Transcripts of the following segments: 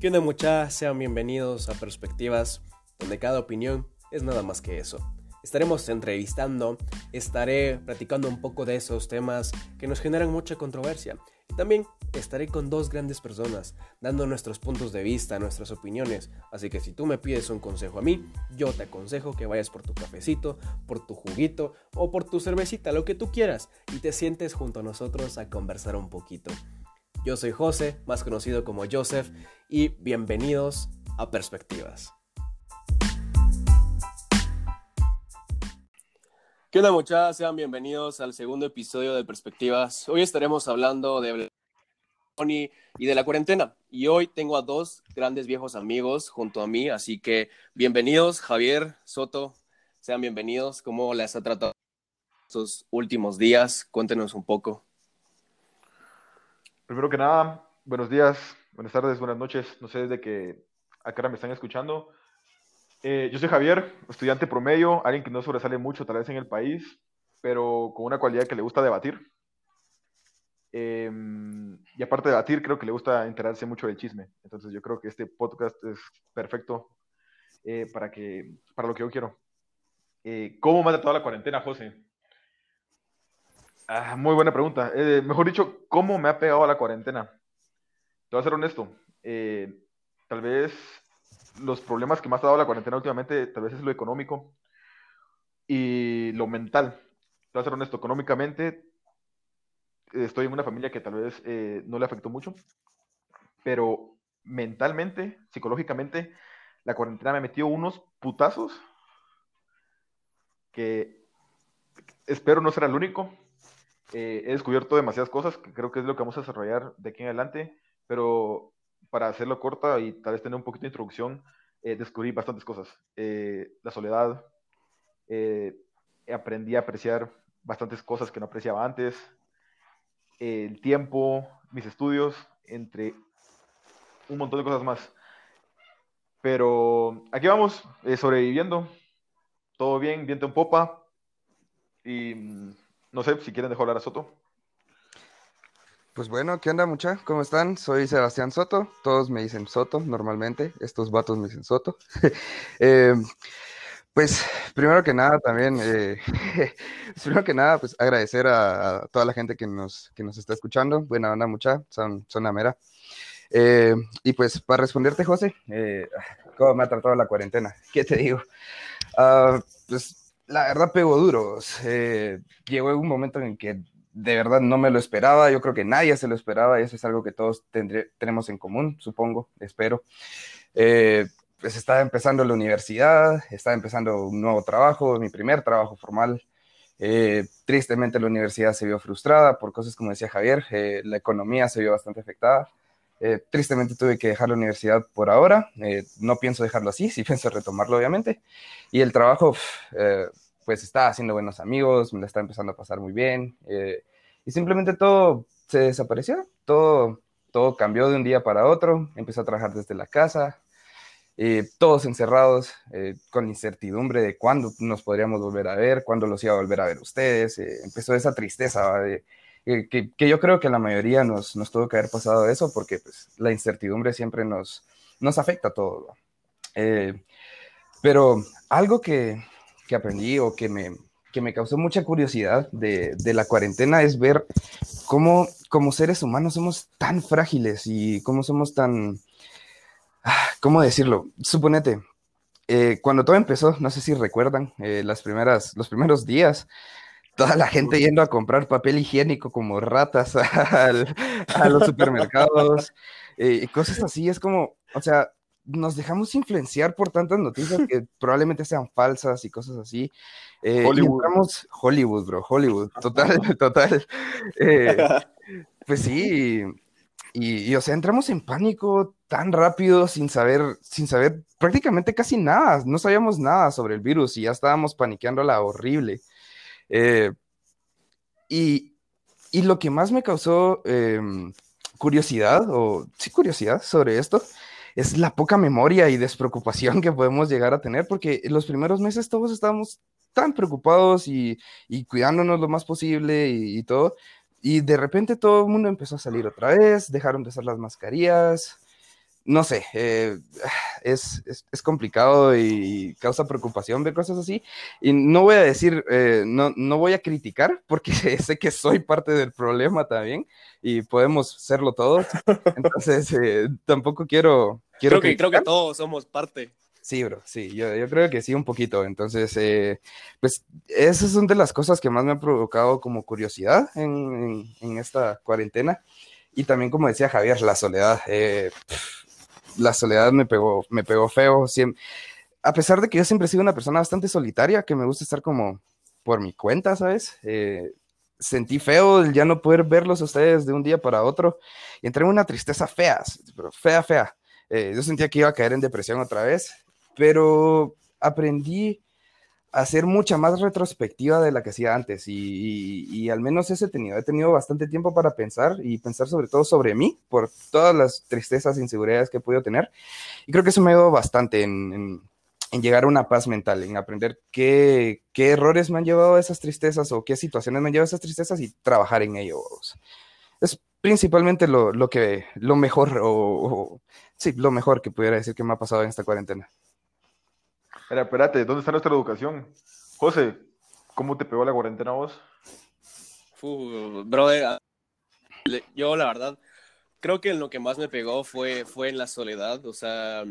¿Qué onda muchachos? Sean bienvenidos a Perspectivas, donde cada opinión es nada más que eso. Estaremos entrevistando, estaré platicando un poco de esos temas que nos generan mucha controversia. También estaré con dos grandes personas, dando nuestros puntos de vista, nuestras opiniones. Así que si tú me pides un consejo a mí, yo te aconsejo que vayas por tu cafecito, por tu juguito o por tu cervecita, lo que tú quieras, y te sientes junto a nosotros a conversar un poquito. Yo soy José, más conocido como Joseph, y bienvenidos a Perspectivas. ¿Qué onda muchachos? Sean bienvenidos al segundo episodio de Perspectivas. Hoy estaremos hablando de y de la cuarentena. Y hoy tengo a dos grandes viejos amigos junto a mí, así que bienvenidos Javier Soto, sean bienvenidos. ¿Cómo les ha tratado estos últimos días? Cuéntenos un poco. Primero que nada, buenos días, buenas tardes, buenas noches. No sé desde qué acá me están escuchando. Eh, yo soy Javier, estudiante promedio, alguien que no sobresale mucho tal vez en el país, pero con una cualidad que le gusta debatir. Em, y aparte de debatir, creo que le gusta enterarse mucho del chisme. Entonces yo creo que este podcast es perfecto eh, para, que, para lo que yo quiero. Eh, ¿Cómo me ha tratado la cuarentena, José? Ah, muy buena pregunta. Mejor dicho, ¿cómo me ha pegado la cuarentena? Te voy a ser honesto. Eh, tal vez los problemas que me ha dado la cuarentena últimamente, tal vez es lo económico y lo mental. Te voy a ser honesto, económicamente estoy en una familia que tal vez eh, no le afectó mucho, pero mentalmente, psicológicamente, la cuarentena me metió unos putazos que espero no ser el único eh, he descubierto demasiadas cosas, que creo que es lo que vamos a desarrollar de aquí en adelante, pero para hacerlo corta y tal vez tener un poquito de introducción, eh, descubrí bastantes cosas. Eh, la soledad, aprendí a apreciar bastantes cosas que no apreciaba antes, el tiempo, mis estudios, entre un montón de cosas más. Pero aquí vamos, sobreviviendo, todo bien, viento en popa y mm, no sé si quieren dejar hablar a Soto. Pues bueno, ¿qué onda mucha? ¿Cómo están? Soy Sebastián Soto. Todos me dicen Soto normalmente. Estos vatos me dicen Soto. Eh, pues primero que nada también, eh, primero que nada, pues agradecer a, toda la gente que nos, que nos está escuchando. Buena onda mucha, son, son la mera. Eh, y pues para responderte, José, ¿cómo me ha tratado la cuarentena? ¿Qué te digo? Uh, pues la verdad pegó duro. llegó un momento en que de verdad no me lo esperaba. Yo creo que nadie se lo esperaba y eso es algo que todos tenemos en común, supongo, espero. Eh, pues estaba empezando la universidad, estaba empezando un nuevo trabajo, mi primer trabajo formal. Eh, tristemente la universidad se vio frustrada por cosas como decía Javier, eh, la economía se vio bastante afectada. Eh, tristemente tuve que dejar la universidad por ahora. Eh, no pienso dejarlo así, sí pienso retomarlo, obviamente. Y el trabajo, pues está haciendo buenos amigos, me la está empezando a pasar muy bien. y simplemente todo se desapareció, todo, todo cambió de un día para otro. Empecé a trabajar desde la casa, todos encerrados, con incertidumbre de cuándo nos podríamos volver a ver, cuándo los iba a volver a ver ustedes. empezó esa tristeza de que, yo creo que la mayoría nos, nos, tuvo que haber pasado eso porque pues, la incertidumbre siempre nos, nos afecta a todo. Eh, pero algo que, que, aprendí o que me, que me causó mucha curiosidad de, de, la cuarentena es ver cómo como seres humanos somos tan frágiles y cómo somos tan... Ah, ¿Cómo decirlo? Suponete, eh, cuando todo empezó, no sé si recuerdan, eh, las primeras, los primeros días, toda la gente yendo a comprar papel higiénico como ratas a los supermercados eh, y cosas así. Es como, o sea, nos dejamos influenciar por tantas noticias que probablemente sean falsas y cosas así. Eh, Hollywood. Hollywood, bro, Hollywood, total, total. Eh, pues sí, y, y, o sea, entramos en pánico tan rápido sin saber, sin saber prácticamente casi nada, no sabíamos nada sobre el virus y ya estábamos paniqueando la horrible. Eh, y, y, lo que más me causó em, curiosidad, o sí, curiosidad sobre esto, es la poca memoria y despreocupación que podemos llegar a tener, porque en los primeros meses todos estábamos tan preocupados y, y cuidándonos lo más posible y, todo, y de repente todo el mundo empezó a salir otra vez, dejaron de usar las mascarillas, no sé, eh, es, es, complicado y causa preocupación ver cosas así. Y no voy a decir, eh, no, no voy a criticar, porque sé que soy parte del problema también y podemos serlo todos. Entonces, eh, tampoco quiero... quiero creo, que, creo que todos somos parte. Sí, bro, sí, yo, yo, creo que sí, un poquito. Entonces, pues esas son de las cosas que más me han provocado como curiosidad en, en, esta cuarentena. Y también, como decía Javier, la soledad la soledad me pegó, me pegó feo. A pesar de que yo siempre he sido una persona bastante solitaria, que me gusta estar como por mi cuenta, ¿sabes? Eh, sentí feo el ya no poder verlos a ustedes de un día para otro y entré en una tristeza fea, fea, fea. Eh, yo sentía que iba a caer en depresión otra vez, pero aprendí hacer mucha más retrospectiva de la que hacía antes y, al menos ese he tenido, he tenido bastante tiempo para pensar y pensar sobre todo sobre mí por todas las tristezas e inseguridades que he podido tener y creo que eso me ha ayudado bastante en, llegar a una paz mental, en aprender qué, qué, errores me han llevado a esas tristezas o qué situaciones me han llevado a esas tristezas y trabajar en ello. Es principalmente lo, lo que, lo mejor o sí, lo mejor que pudiera decir que me ha pasado en esta cuarentena. Espera, espérate, ¿dónde está nuestra educación? José, ¿cómo te pegó la cuarentena vos? brother, ah, yo la verdad creo que lo que más me pegó fue, fue en la soledad, o sea,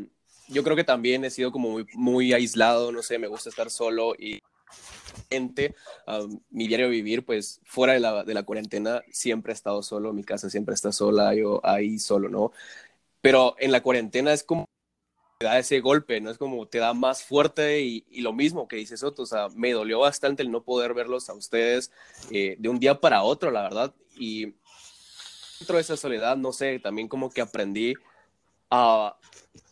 yo creo que también he sido como muy, muy aislado, no sé, me gusta estar solo y gente, ah, mi diario vivir, pues fuera de la, de la cuarentena siempre he estado solo, mi casa siempre está sola, yo ahí solo, ¿no? Pero en la cuarentena es como te da ese golpe, ¿no? Es como te da más fuerte y, lo mismo que dices Soto, o sea, me dolió bastante el no poder verlos a ustedes eh, de un día para otro, la verdad, y dentro de esa soledad, no sé, también como que aprendí a,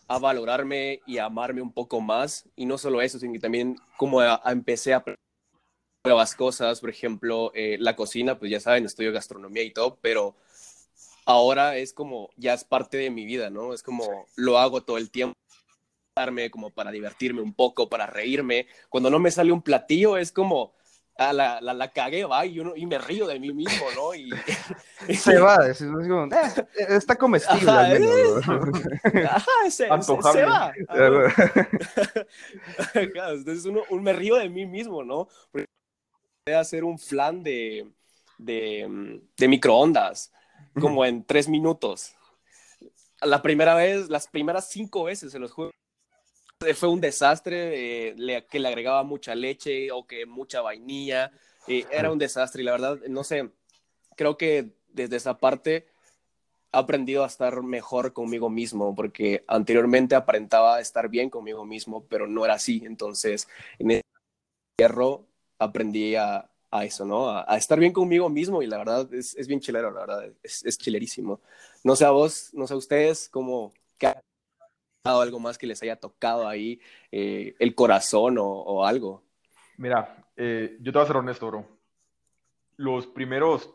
a valorarme y a amarme un poco más, y no solo eso, sino que también como a, empecé a nuevas cosas, por ejemplo, eh, la cocina, pues ya saben, estudio gastronomía y todo, pero ahora es como, ya es parte de mi vida, ¿no? Es como, lo hago todo el tiempo como para divertirme un poco, para reírme. Cuando no me sale un platillo es como, ah, la, la, la, cagué, va, y, uno, y me río de mí mismo, ¿no? Y, se va, es, como, eh, está comestible Ajá, al menos. Ajá, se, se, va. Entonces uno, un me río de mí mismo, ¿no? Porque hacer un flan de, de, de microondas, como en tres minutos. La primera vez, las primeras cinco veces se los juego fue un desastre, eh, que le agregaba mucha leche o que mucha vainilla, eh, era un desastre y la verdad, no sé, creo que desde esa parte he aprendido a estar mejor conmigo mismo, porque anteriormente aparentaba estar bien conmigo mismo, pero no era así, entonces en el hierro aprendí a, a eso, ¿no? A, estar bien conmigo mismo y la verdad es, es bien chilero, la verdad, es, es, chilerísimo. No sé a vos, no sé a ustedes, cómo, qué algo más que les haya tocado ahí eh, el corazón o, algo? Mira, eh, yo te voy a ser honesto, bro. Los primeros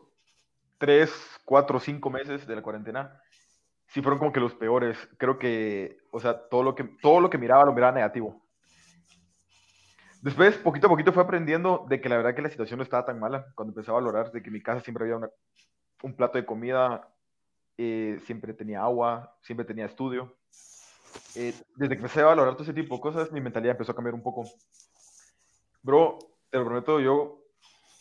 tres, cuatro, cinco meses de la cuarentena sí fueron como que los peores. Creo que, o sea, todo lo que, todo lo que miraba lo miraba negativo. Después, poquito a poquito, fue aprendiendo de que la verdad que la situación no estaba tan mala. Cuando empecé a valorar de que en mi casa siempre había un plato de comida, eh, siempre tenía agua, siempre tenía estudio. Eh, desde que empecé a valorar todo ese tipo de cosas, mi mentalidad empezó a cambiar un poco. Bro, te lo prometo, yo,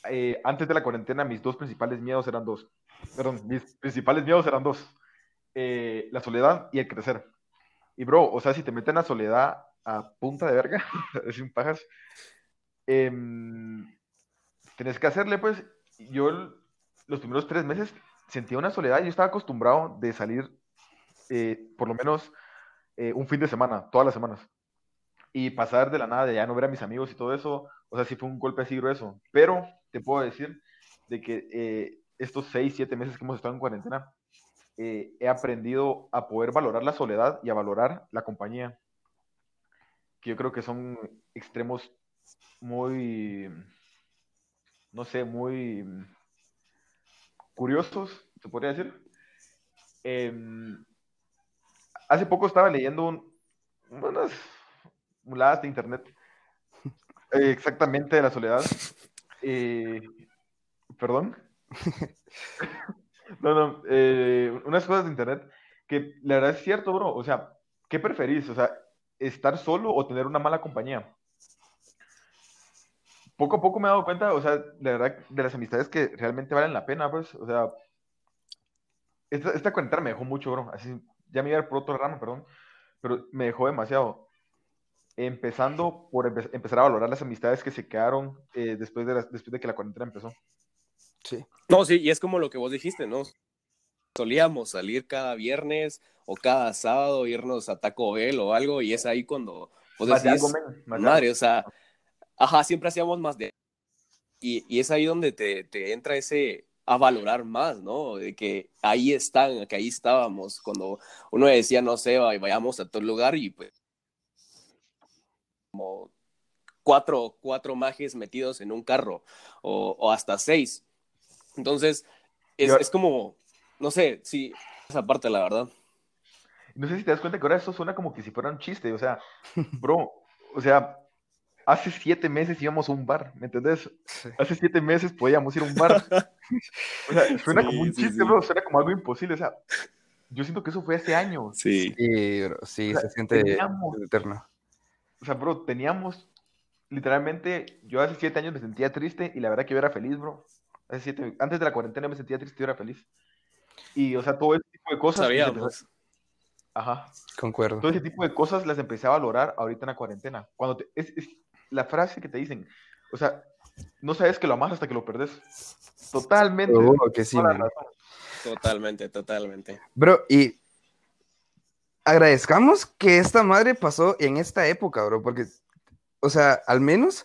eh, antes de la cuarentena, mis dos principales miedos eran dos. Perdón, mis principales miedos eran dos. Eh, la soledad y el crecer. Y bro, o sea, si te meten a soledad a punta de verga, sin pajas, eh, tenés que hacerle, pues, yo los primeros tres meses sentía una soledad, yo estaba acostumbrado de salir, por lo menos eh, un fin de semana, todas las semanas. Y pasar de la nada de ya no ver a mis amigos y todo eso, o sea, sí fue un golpe así grueso. Pero te puedo decir de que eh, estos seis, siete meses que hemos estado en cuarentena, eh, he aprendido a poder valorar la soledad y a valorar la compañía, que yo creo que son extremos muy, no sé, muy curiosos, se podría decir. Em, Hace poco estaba leyendo unas muladas de internet. Eh, exactamente de la soledad. Eh, Perdón. no, no. Eh, unas cosas de internet que la verdad es cierto, bro. O sea, ¿qué preferís? O sea, estar solo o tener una mala compañía. Poco a poco me he dado cuenta, o sea, la verdad, de las amistades que realmente valen la pena, pues, o sea, esta, esta me dejó mucho, bro. Así, ya me iba por otro ramo, perdón, pero me dejó demasiado. Empezando por empezar a valorar las amistades que se quedaron eh, después, de después de que la cuarentena empezó. Sí. No, sí, y es como lo que vos dijiste, ¿no? Solíamos salir cada viernes o cada sábado, irnos a Taco Bell o algo, y es ahí cuando vos decís, madre, o sea, ajá, siempre hacíamos más de... Y, y es ahí donde te, te entra ese, a valorar más, ¿no? De que ahí están, que ahí estábamos, cuando uno decía, no sé, vayamos a todo lugar y pues como cuatro, cuatro mages metidos en un carro o, o hasta seis. Entonces, es, es, como, no sé, sí, esa parte, la verdad. No sé si te das cuenta que ahora eso suena como que si fuera un chiste, o sea, bro, o sea, hace siete meses íbamos a un bar, ¿me entendés? Hace siete meses podíamos ir a un bar. o sea, suena como un chiste, bro, suena como algo imposible, o sea, yo siento que eso fue hace años. Sí, sí, bro, sí se siente eterno. O sea, bro, teníamos, literalmente, yo hace siete años me sentía triste y la verdad que yo era feliz, bro. Hace siete, antes de la cuarentena me sentía triste y yo era feliz. Y, o sea, todo ese tipo de cosas. Sabíamos. Ajá. Concuerdo. Todo ese tipo de cosas las empecé a valorar ahorita en la cuarentena. Cuando es, es, la frase que te dicen, o sea, no sabes que lo amas hasta que lo perdes. Totalmente. Seguro que sí. Totalmente, totalmente. Bro, y agradezcamos que esta madre pasó en esta época, bro, porque, o sea, al menos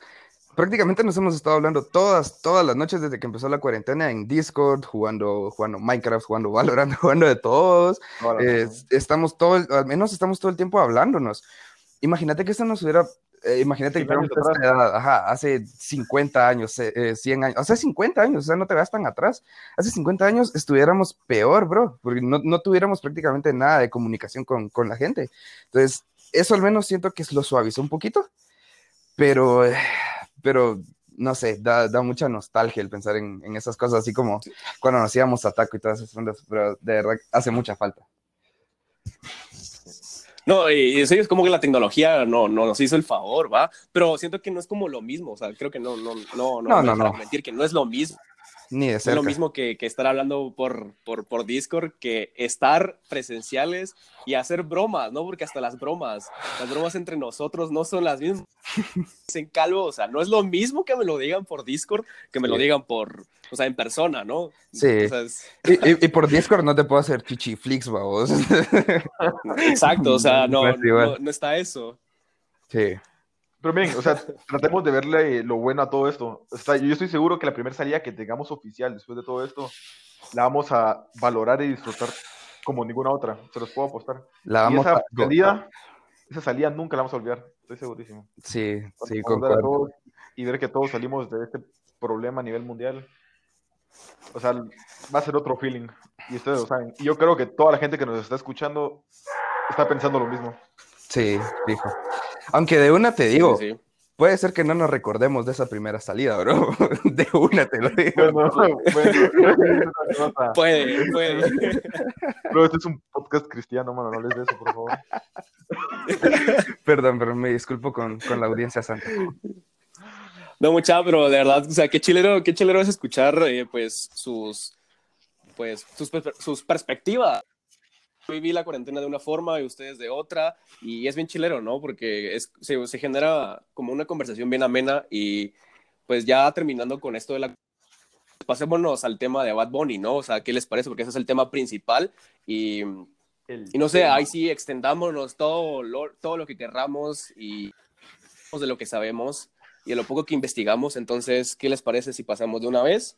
prácticamente nos hemos estado hablando todas, todas las noches desde que empezó la cuarentena en Discord, jugando, jugando Minecraft, jugando Valorant, jugando de todos. Eh, estamos todo, al menos estamos todo el tiempo hablándonos. Imagínate que esto nos hubiera eh, imagínate que edad, ajá, hace 50 años, 100 eh, años, hace 50 años, o sea, no te veas tan atrás. Hace 50 años estuviéramos peor, bro, porque no, no tuviéramos prácticamente nada de comunicación con, con, la gente. Entonces, eso al menos siento que lo suavizó un poquito, pero, pero no sé, da, da mucha nostalgia el pensar en, en, esas cosas, así como cuando nos íbamos a taco y todas esas cosas, pero de verdad hace mucha falta. No, y eso es como que la tecnología no, no nos hizo el favor, ¿va? Pero siento que no es como lo mismo, o sea, creo que no, no, no, no, no, no, mentir que no es lo mismo. Ni de cerca. Es lo mismo que, que estar hablando por, por, por, Discord, que estar presenciales y hacer bromas, ¿no? Porque hasta las bromas, las bromas entre nosotros no son las mismas. En calvo, o sea, no es lo mismo que me lo digan por Discord que me lo digan por, o sea, en persona, ¿no? Sí. y, y, por Discord no te puedo hacer chichiflix, vamos. Exacto, o sea, no, no, no está eso. Sí. Pero bien, o sea, tratemos de verle lo bueno a todo esto. O sea, yo estoy seguro que la primera salida que tengamos oficial después de todo esto, la vamos a valorar y disfrutar como ninguna otra. Se los puedo apostar. La vamos y esa salida, esa salida nunca la vamos a olvidar. Estoy segurísimo. Sí, sí, concuerdo. Y ver que todos salimos de este problema a nivel mundial. O sea, va a ser otro feeling. Y ustedes lo saben. Y yo creo que toda la gente que nos está escuchando está pensando lo mismo. Sí, dijo. Aunque de una te digo, puede ser que no nos recordemos de esa primera salida, bro. De una te lo digo. puede, puede. Bro, este es un podcast cristiano, mano, no les de eso, por favor. Perdón, pero me disculpo con, con la audiencia santa. No, mucha, pero de verdad, o sea, qué chilero, qué chilero es escuchar, eh, pues, sus, pues, sus, sus perspectivas viví la cuarentena de una forma y ustedes de otra, y es bien chilero, ¿no? Porque es, se, se, genera como una conversación bien amena y pues ya terminando con esto de la... Pasémonos al tema de Bad Bunny, ¿no? O sea, ¿qué les parece? Porque ese es el tema principal y, y no sé, ahí sí extendámonos todo lo, todo lo que querramos y de lo que sabemos y de lo poco que investigamos. Entonces, ¿qué les parece si pasamos de una vez?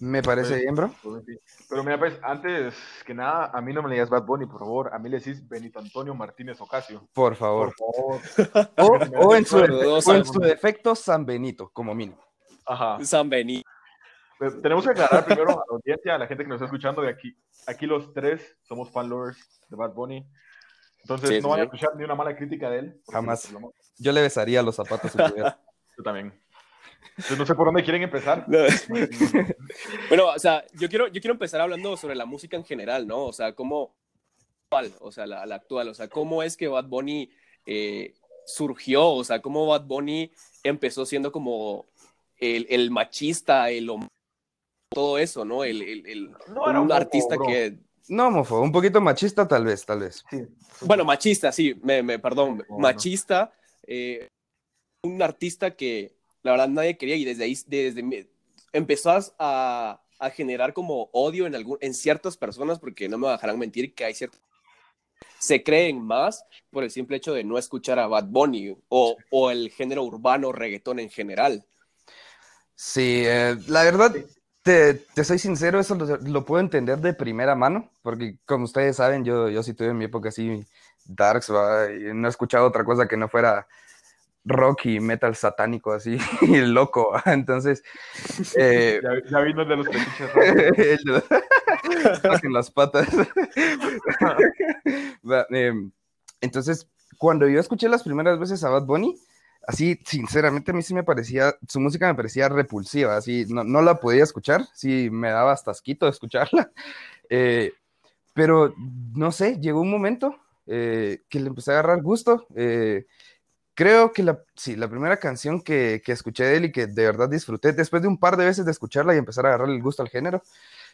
Me parece pues, bien, bro. Pues, Pero mira, pues, antes que nada, a mí no me le digas Bad Bunny, por favor. A mí le decís Benito Antonio Martínez Ocasio. Por favor. Por favor. o, en su, defecto, San Benito, como mínimo. Ajá. San Benito. Pues, tenemos que aclarar primero a la audiencia, a la gente que nos está escuchando de aquí. Aquí los tres somos fan lovers de Bad Bunny. Entonces, no van a escuchar ni una mala crítica de él. Jamás. Yo le besaría los zapatos si Yo también. No sé por dónde quieren empezar. bueno, o sea, yo quiero, yo quiero empezar hablando sobre la música en general, ¿no? O sea, cómo o sea, la, actual, o sea, cómo es que Bad Bunny eh, surgió, o sea, cómo Bad Bunny empezó siendo como el, el machista, el todo eso, ¿no? El, el, un artista que... No, mofo, un poquito machista tal vez, tal vez. Bueno, machista, sí, me, me perdón, machista, eh, un artista que la verdad nadie quería y desde ahí, desde, empezó a, a generar como odio en, algún, en ciertas personas, porque no me dejarán mentir que hay ciertas se creen más por el simple hecho de no escuchar a Bad Bunny o, o el género urbano reggaetón en general. Sí, eh, la verdad, te, te, soy sincero, eso lo, puedo entender de primera mano, porque como ustedes saben, yo, yo sí tuve en mi época así darks, y no he escuchado otra cosa que no fuera rock y metal satánico así, y loco. Entonces. Eh, ya, vino de los petiches en las patas. Em, entonces, cuando yo escuché las primeras veces a Bad Bunny, así, sinceramente, a mí sí me parecía, su música me parecía repulsiva, así, no, no la podía escuchar, sí me daba hasta asquito escucharla. Eh, pero, no sé, llegó un momento eh, que le empecé a agarrar gusto. Eh, Creo que la, sí, la primera canción que, que, escuché de él y que de verdad disfruté, después de un par de veces de escucharla y empezar a agarrarle el gusto al género,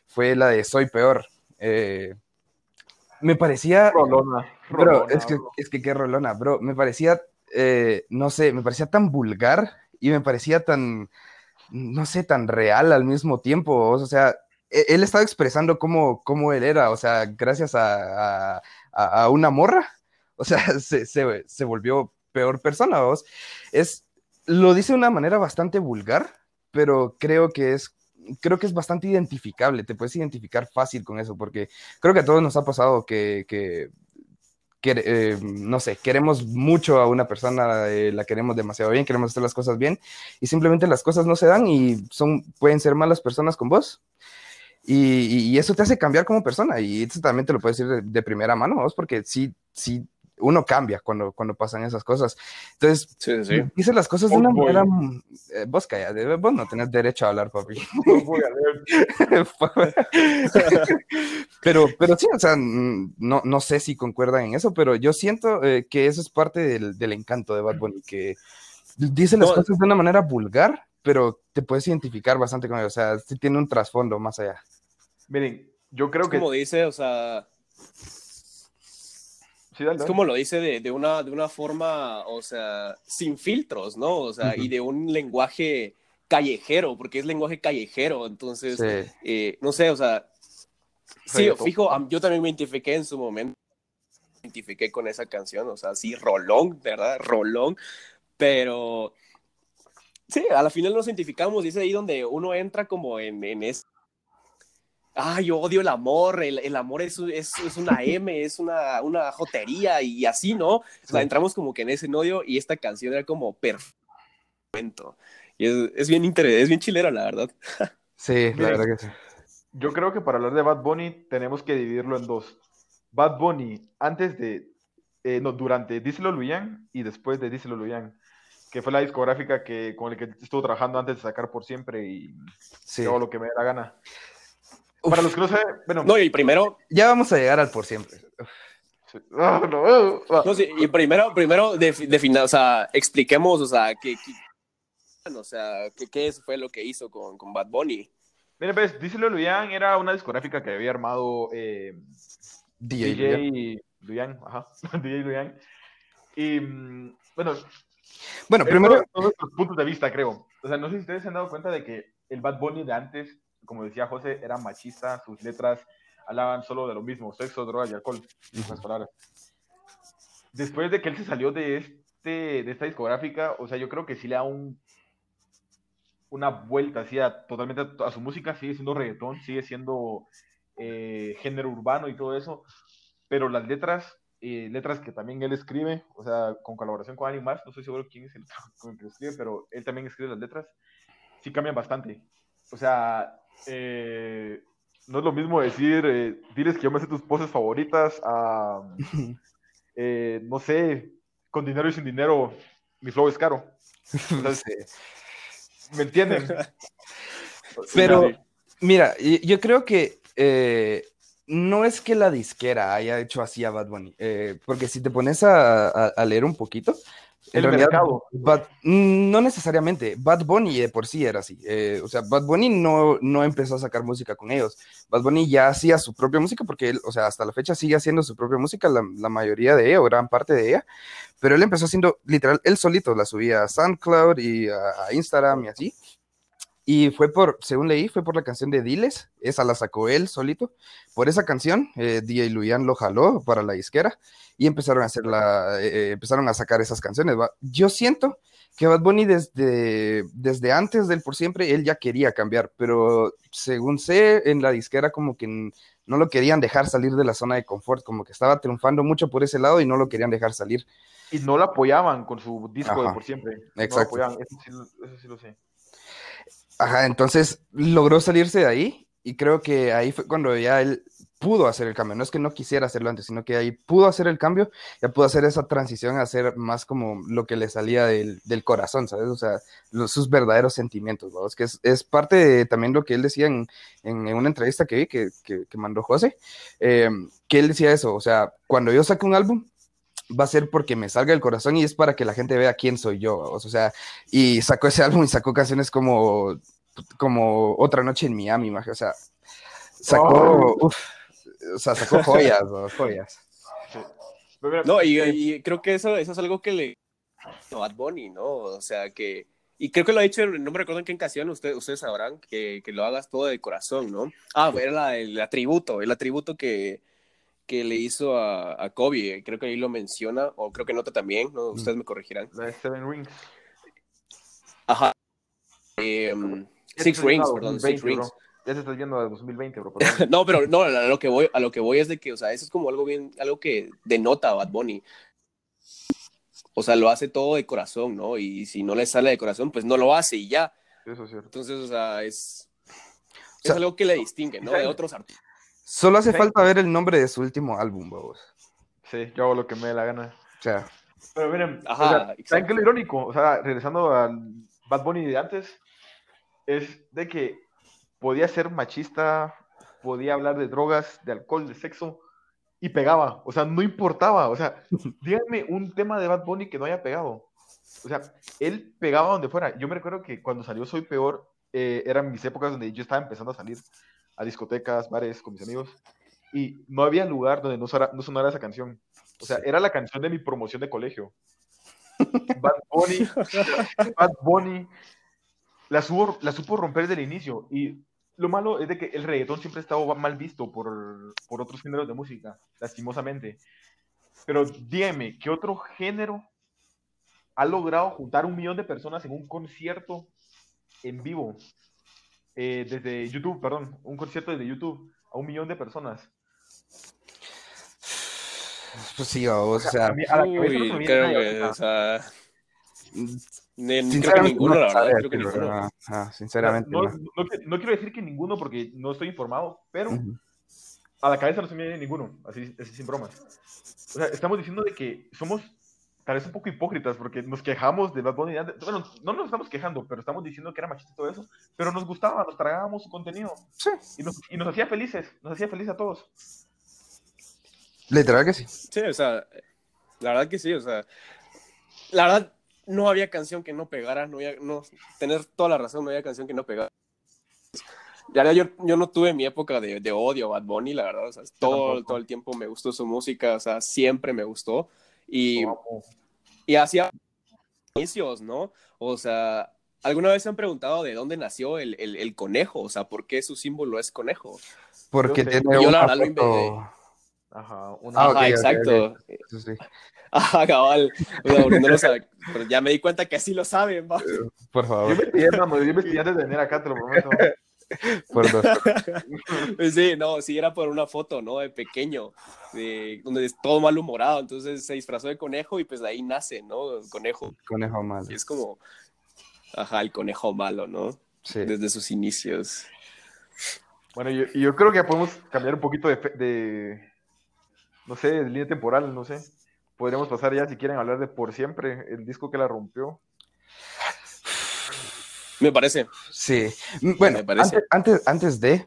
fue la de Soy Peor. Eh, me parecía... Rolona. bro, es, que, es que qué rolona, bro. Me parecía, eh, no sé, me parecía tan vulgar y me parecía tan, no sé, tan real al mismo tiempo. O sea, e, él estaba expresando cómo, cómo él era, o sea, gracias a, a, a una morra. O sea, se, se, se volvió peor persona, vos. Es, lo dice de una manera bastante vulgar, pero creo que es creo que es bastante identificable, te puedes identificar fácil con eso, porque creo que a todos nos ha pasado que, que, eh, no sé, queremos mucho a una persona, eh, la queremos demasiado bien, queremos hacer las cosas bien, y simplemente las cosas no se dan y son, pueden ser malas personas con vos. Y, y, eso te hace cambiar como persona, y eso también te lo puedes decir de, de primera mano, vos, porque sí, sí uno cambia cuando, cuando pasan esas cosas. Entonces, dice las cosas de una manera. Eh, vos callate, vos no tenés derecho a hablar, papi. pero, pero sí, o sea, no, no sé si concuerdan en eso, pero yo siento eh, que eso es parte del, del, encanto de Bad Bunny, que dice las cosas de una manera vulgar, pero te puedes identificar bastante con él. O sea, sí tiene un trasfondo más allá. Miren, yo creo que. Como dice, o sea es como lo dice de, de, una, de una forma, o sea, sin filtros, ¿no? O sea, y de un lenguaje callejero, porque es lenguaje callejero, entonces, eh, no sé, o sea, sí, fijo, yo también me identifiqué en su momento, me identifiqué con esa canción, o sea, sí, rolón, ¿verdad? Rolón, pero sí, a la final nos identificamos y es ahí donde uno entra como en, en ese ay, yo odio el amor, el, el amor es, es, es, una M, es una, una jotería y así, ¿no? O sea, entramos como que en ese odio y esta canción era como perfecto. Y es, es bien interesante, es bien chilera, la verdad. Sí, la verdad que sí. Yo creo que para hablar de Bad Bunny tenemos que dividirlo en dos. Bad Bunny, antes de, eh, no, durante Díselo Luyan y después de Díselo Luyan, que fue la discográfica que, con la que estuvo trabajando antes de sacar por siempre y todo lo que me da la gana. Para los que no saben, bueno. No, y primero. Ya vamos a llegar al por siempre. No, no, sí, y primero, primero o sea, expliquemos, o sea, qué, o sea, qué, qué, fue lo que hizo con, con Bad Bunny. Mire, pues, Díselo Luyan era una discográfica que había armado eh, DJ, Luyan. ajá, DJ Luyan. Y, mm, bueno, bueno, primero... Todos nuestros puntos de vista, creo. O sea, no sé si ustedes se han dado cuenta de que el Bad Bunny de antes como decía José, era machista, sus letras hablaban solo de lo mismo, sexo, drogas y alcohol, palabras. Después de que él se salió de, este, de esta discográfica, o sea, yo creo que sí le da un, una vuelta así totalmente a, su música, sigue siendo reggaetón, sigue siendo eh, género urbano y todo eso, pero las letras, eh, letras que también él escribe, o sea, con colaboración con alguien más, no estoy seguro quién es el que escribe, pero él también escribe las letras, sí cambian bastante. O sea, eh, no es lo mismo decir, eh, diles que yo me sé tus poses favoritas a, eh, no sé, con dinero y sin dinero, mi flow es caro. ¿Me entienden? Pero, mira, yo creo que no es que la disquera haya hecho así a Bad Bunny, porque si te pones a, leer un poquito, en realidad, mm, no necesariamente. Bad Bunny de por sí era así. Eh, o sea, Bad Bunny no, no empezó a sacar música con ellos. Bad Bunny ya hacía su propia música porque él, o sea, hasta la fecha sigue haciendo su propia música, la, mayoría de ella, o gran parte de ella. Pero él empezó haciendo, literal, él solito la subía a SoundCloud y a Instagram y así. Y fue por, según leí, fue por la canción de Diles, esa la sacó él solito. Por esa canción, eh, DJ Luyan lo jaló para la disquera y empezaron a hacer la, eh, eh, empezaron a sacar esas canciones. Yo siento que Bad Bunny desde, desde antes del por siempre, él ya quería cambiar, pero según sé, en la disquera como que no lo querían dejar salir de la zona de confort, como que estaba triunfando mucho por ese lado y no lo querían dejar salir. Y no lo apoyaban con su disco de por siempre. Exacto. eso sí lo sé. Ajá, entonces logró salirse de ahí y creo que ahí fue cuando ya él pudo hacer el cambio. No es que no quisiera hacerlo antes, sino que ahí pudo hacer el cambio, ya pudo hacer esa transición a hacer más como lo que le salía del, corazón, ¿sabes? O sea, sus verdaderos sentimientos, ¿no? que es, parte de también lo que él decía en, una entrevista que vi, que, mandó José, eh, que él decía eso, o sea, cuando yo saque un álbum, va a ser porque me salga el corazón y es para que la gente vea quién soy yo. O sea, y sacó ese álbum y sacó canciones como, como Otra Noche en Miami, o sea, sacó, oh. o sea, sacó joyas, joyas. No, y, creo que eso, eso es algo que le a Bad Bunny, ¿no? O sea, que, y creo que lo ha dicho, no me recuerdo en qué canción, ustedes, ustedes sabrán, que, que lo hagas todo de corazón, ¿no? Ah, era el atributo, el atributo que, que le hizo a, a, Kobe, creo que ahí lo menciona, o creo que nota también, ¿no? Ustedes me corregirán. La de Seven Rings. Ajá. Em, six Rings, perdón, Six Rings. Ya se está yendo a 2020, bro. no, pero no, a lo que voy, a lo que voy es de que, o sea, eso es como algo bien, algo que denota a Bad Bunny. O sea, lo hace todo de corazón, ¿no? Y si no le sale de corazón, pues no lo hace y ya. Eso es cierto. Entonces, o sea, es, es algo que le distingue, ¿no? De otros artistas. Solo hace falta ver el nombre de su último álbum, vamos. Sí, yo hago lo que me dé la gana. O sea. Pero miren, Ajá, ¿saben qué es lo irónico? O sea, regresando al Bad Bunny de antes, es de que podía ser machista, podía hablar de drogas, de alcohol, de sexo, y pegaba. O sea, no importaba. O sea, díganme un tema de Bad Bunny que no haya pegado. O sea, él pegaba donde fuera. Yo me recuerdo que cuando salió Soy Peor, eh, eran mis épocas donde yo estaba empezando a salir a discotecas, bares con mis amigos, y no había lugar donde no sonara, no sonara esa canción. O sea, era la canción de mi promoción de colegio. Bad Bunny, Bad Bunny la, la supo romper desde el inicio. Y lo malo es de que el reggaetón siempre ha estado mal visto por, por otros géneros de música, lastimosamente. Pero dígame, ¿qué otro género ha logrado juntar un millón de personas en un concierto en vivo? Eh, desde YouTube, perdón, un concierto desde YouTube a un millón de personas. Pues sí, o, sea, a, la creo que, o sea, creo que ninguno, la verdad, creo que ninguno. sinceramente. No, no, quiero decir que ninguno porque no estoy informado, pero a la cabeza no se me viene ninguno, así, así sin bromas. O sea, estamos diciendo de que somos tal vez un poco hipócritas porque nos quejamos de Bad Bunny. Bueno, no nos estamos quejando, pero estamos diciendo que era machista y todo eso, pero nos gustaba, nos tragábamos su contenido. Sí. Y nos, y nos hacía felices, nos hacía felices a todos. Literal que sí. Sí, o sea, la verdad que sí, o sea, la verdad no había canción que no pegara, no había, no, tener toda la razón, no había canción que no pegara. Ya yo, yo no tuve mi época de, de odio a Bad Bunny, la verdad, o sea, todo, todo el tiempo me gustó su música, o sea, siempre me gustó. Y, y hacía inicios, ¿no? O sea, ¿alguna vez se han preguntado de dónde nació el, el, conejo? O sea, ¿por qué su símbolo es conejo? Porque tiene yo la verdad lo inventé. Ajá, Ajá exacto. Sí. Ajá, cabal. pero ya me di cuenta que así lo saben, ¿va? Por favor. Yo me estoy yo me antes de venir acá, te lo prometo. sí, no, sí era por una foto, ¿no? De pequeño, de, donde es todo malhumorado, entonces se disfrazó de conejo y pues de ahí nace, ¿no? El conejo. Conejo malo. Y es como, ajá, el conejo malo, ¿no? Sí. Desde sus inicios. Bueno, yo, yo creo que podemos cambiar un poquito de, de, no sé, de línea temporal, no sé. Podríamos pasar ya, si quieren, hablar de Por Siempre, el disco que la rompió. Me parece. Sí. Bueno, Antes, antes, de,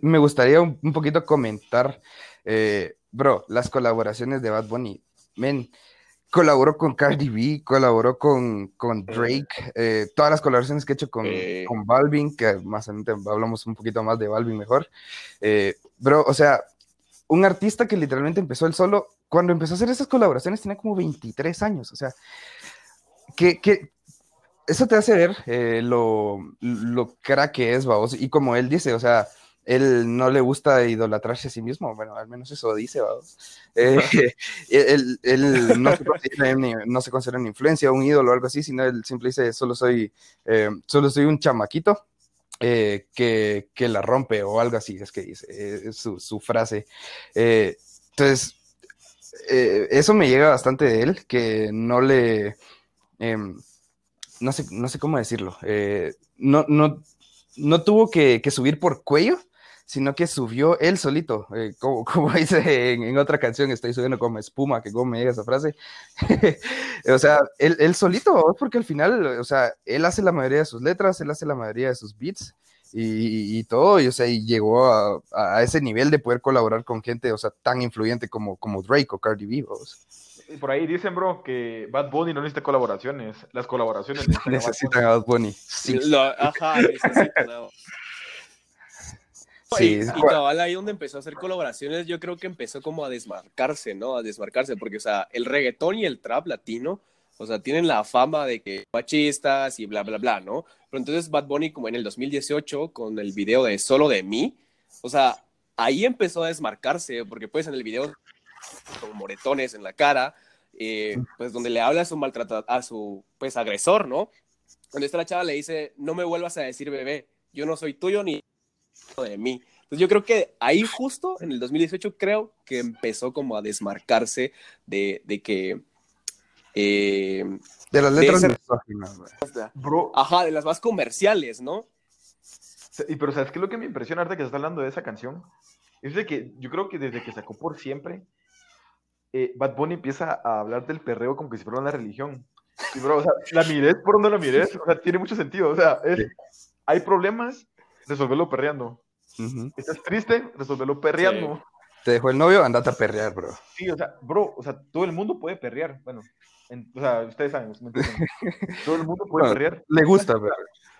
me gustaría un, poquito comentar, eh, bro, las colaboraciones de Bad Bunny. Men, colaboró con Cardi B, colaboró con, con Drake, eh, todas las colaboraciones que he hecho con, con Balvin, que más adelante hablamos un poquito más de Balvin mejor. Eh, bro, o sea, un artista que literalmente empezó el solo, cuando empezó a hacer esas colaboraciones tenía como 23 años, o sea, que, que eso te hace ver eh, lo, lo crack que es, vamos, y como él dice, o sea, él no le gusta idolatrarse a sí mismo, bueno, al menos eso dice, vamos. Eh, él, él no, se considera, no, se considera, una influencia, un ídolo o algo así, sino él siempre dice, solo soy, eh, solo soy un chamaquito eh, que, que, la rompe o algo así, es que dice, es su, su, frase. entonces, eso me llega bastante de él, que no le, em, no, sé, no sé cómo decirlo, no, no, no tuvo que, que subir por cuello, sino que subió él solito, eh, como, como, dice en, otra canción, estoy subiendo como espuma, que como llega esa frase. o sea, él, él, solito, porque al final, o sea, él hace la mayoría de sus letras, él hace la mayoría de sus beats y, y todo, y, o sea, y llegó a, a, ese nivel de poder colaborar con gente, o sea, tan influyente como, como Drake o Cardi B. Y por ahí dicen, bro, que Bad Bunny no necesita colaboraciones. Las colaboraciones necesitan, a Bad Bunny. Sí. ajá, necesitan Sí, y, cabal ahí donde empezó a hacer colaboraciones, yo creo que empezó como a desmarcarse, ¿no? A desmarcarse, porque, o sea, el reggaetón y el trap latino, o sea, tienen la fama de que machistas y bla, bla, bla, ¿no? Pero entonces Bad Bunny, como en el 2018, con el video de Solo de mí, o sea, ahí empezó a desmarcarse, porque pues en el video, como moretones en la cara, eh, pues donde le habla a su maltratador, a su, pues, agresor, ¿no? Donde está la chava le dice, no me vuelvas a decir bebé, yo no soy tuyo ni de mí. Entonces yo creo que ahí justo en el 2018 creo que empezó como a desmarcarse de, de que... Eh, de las letras de Bro. Ajá, de las más comerciales, ¿no? Y pero ¿sabes qué es lo que me impresiona ahorita que se está hablando de esa canción? Es de que yo creo que desde que sacó por siempre, eh, Bad Bunny empieza a hablar del perreo como que si fuera una religión. Y bro, o sea, la mires por donde la mires, o sea, tiene mucho sentido. O sea, hay problemas, resolverlo perreando. Estás triste, resolverlo perreando. Te dejó el novio, andate a perrear, bro. Sí, o sea, bro, o sea, todo el mundo puede perrear. Bueno, o sea, ustedes saben, ¿me todo el mundo puede perrear. Le gusta, pero...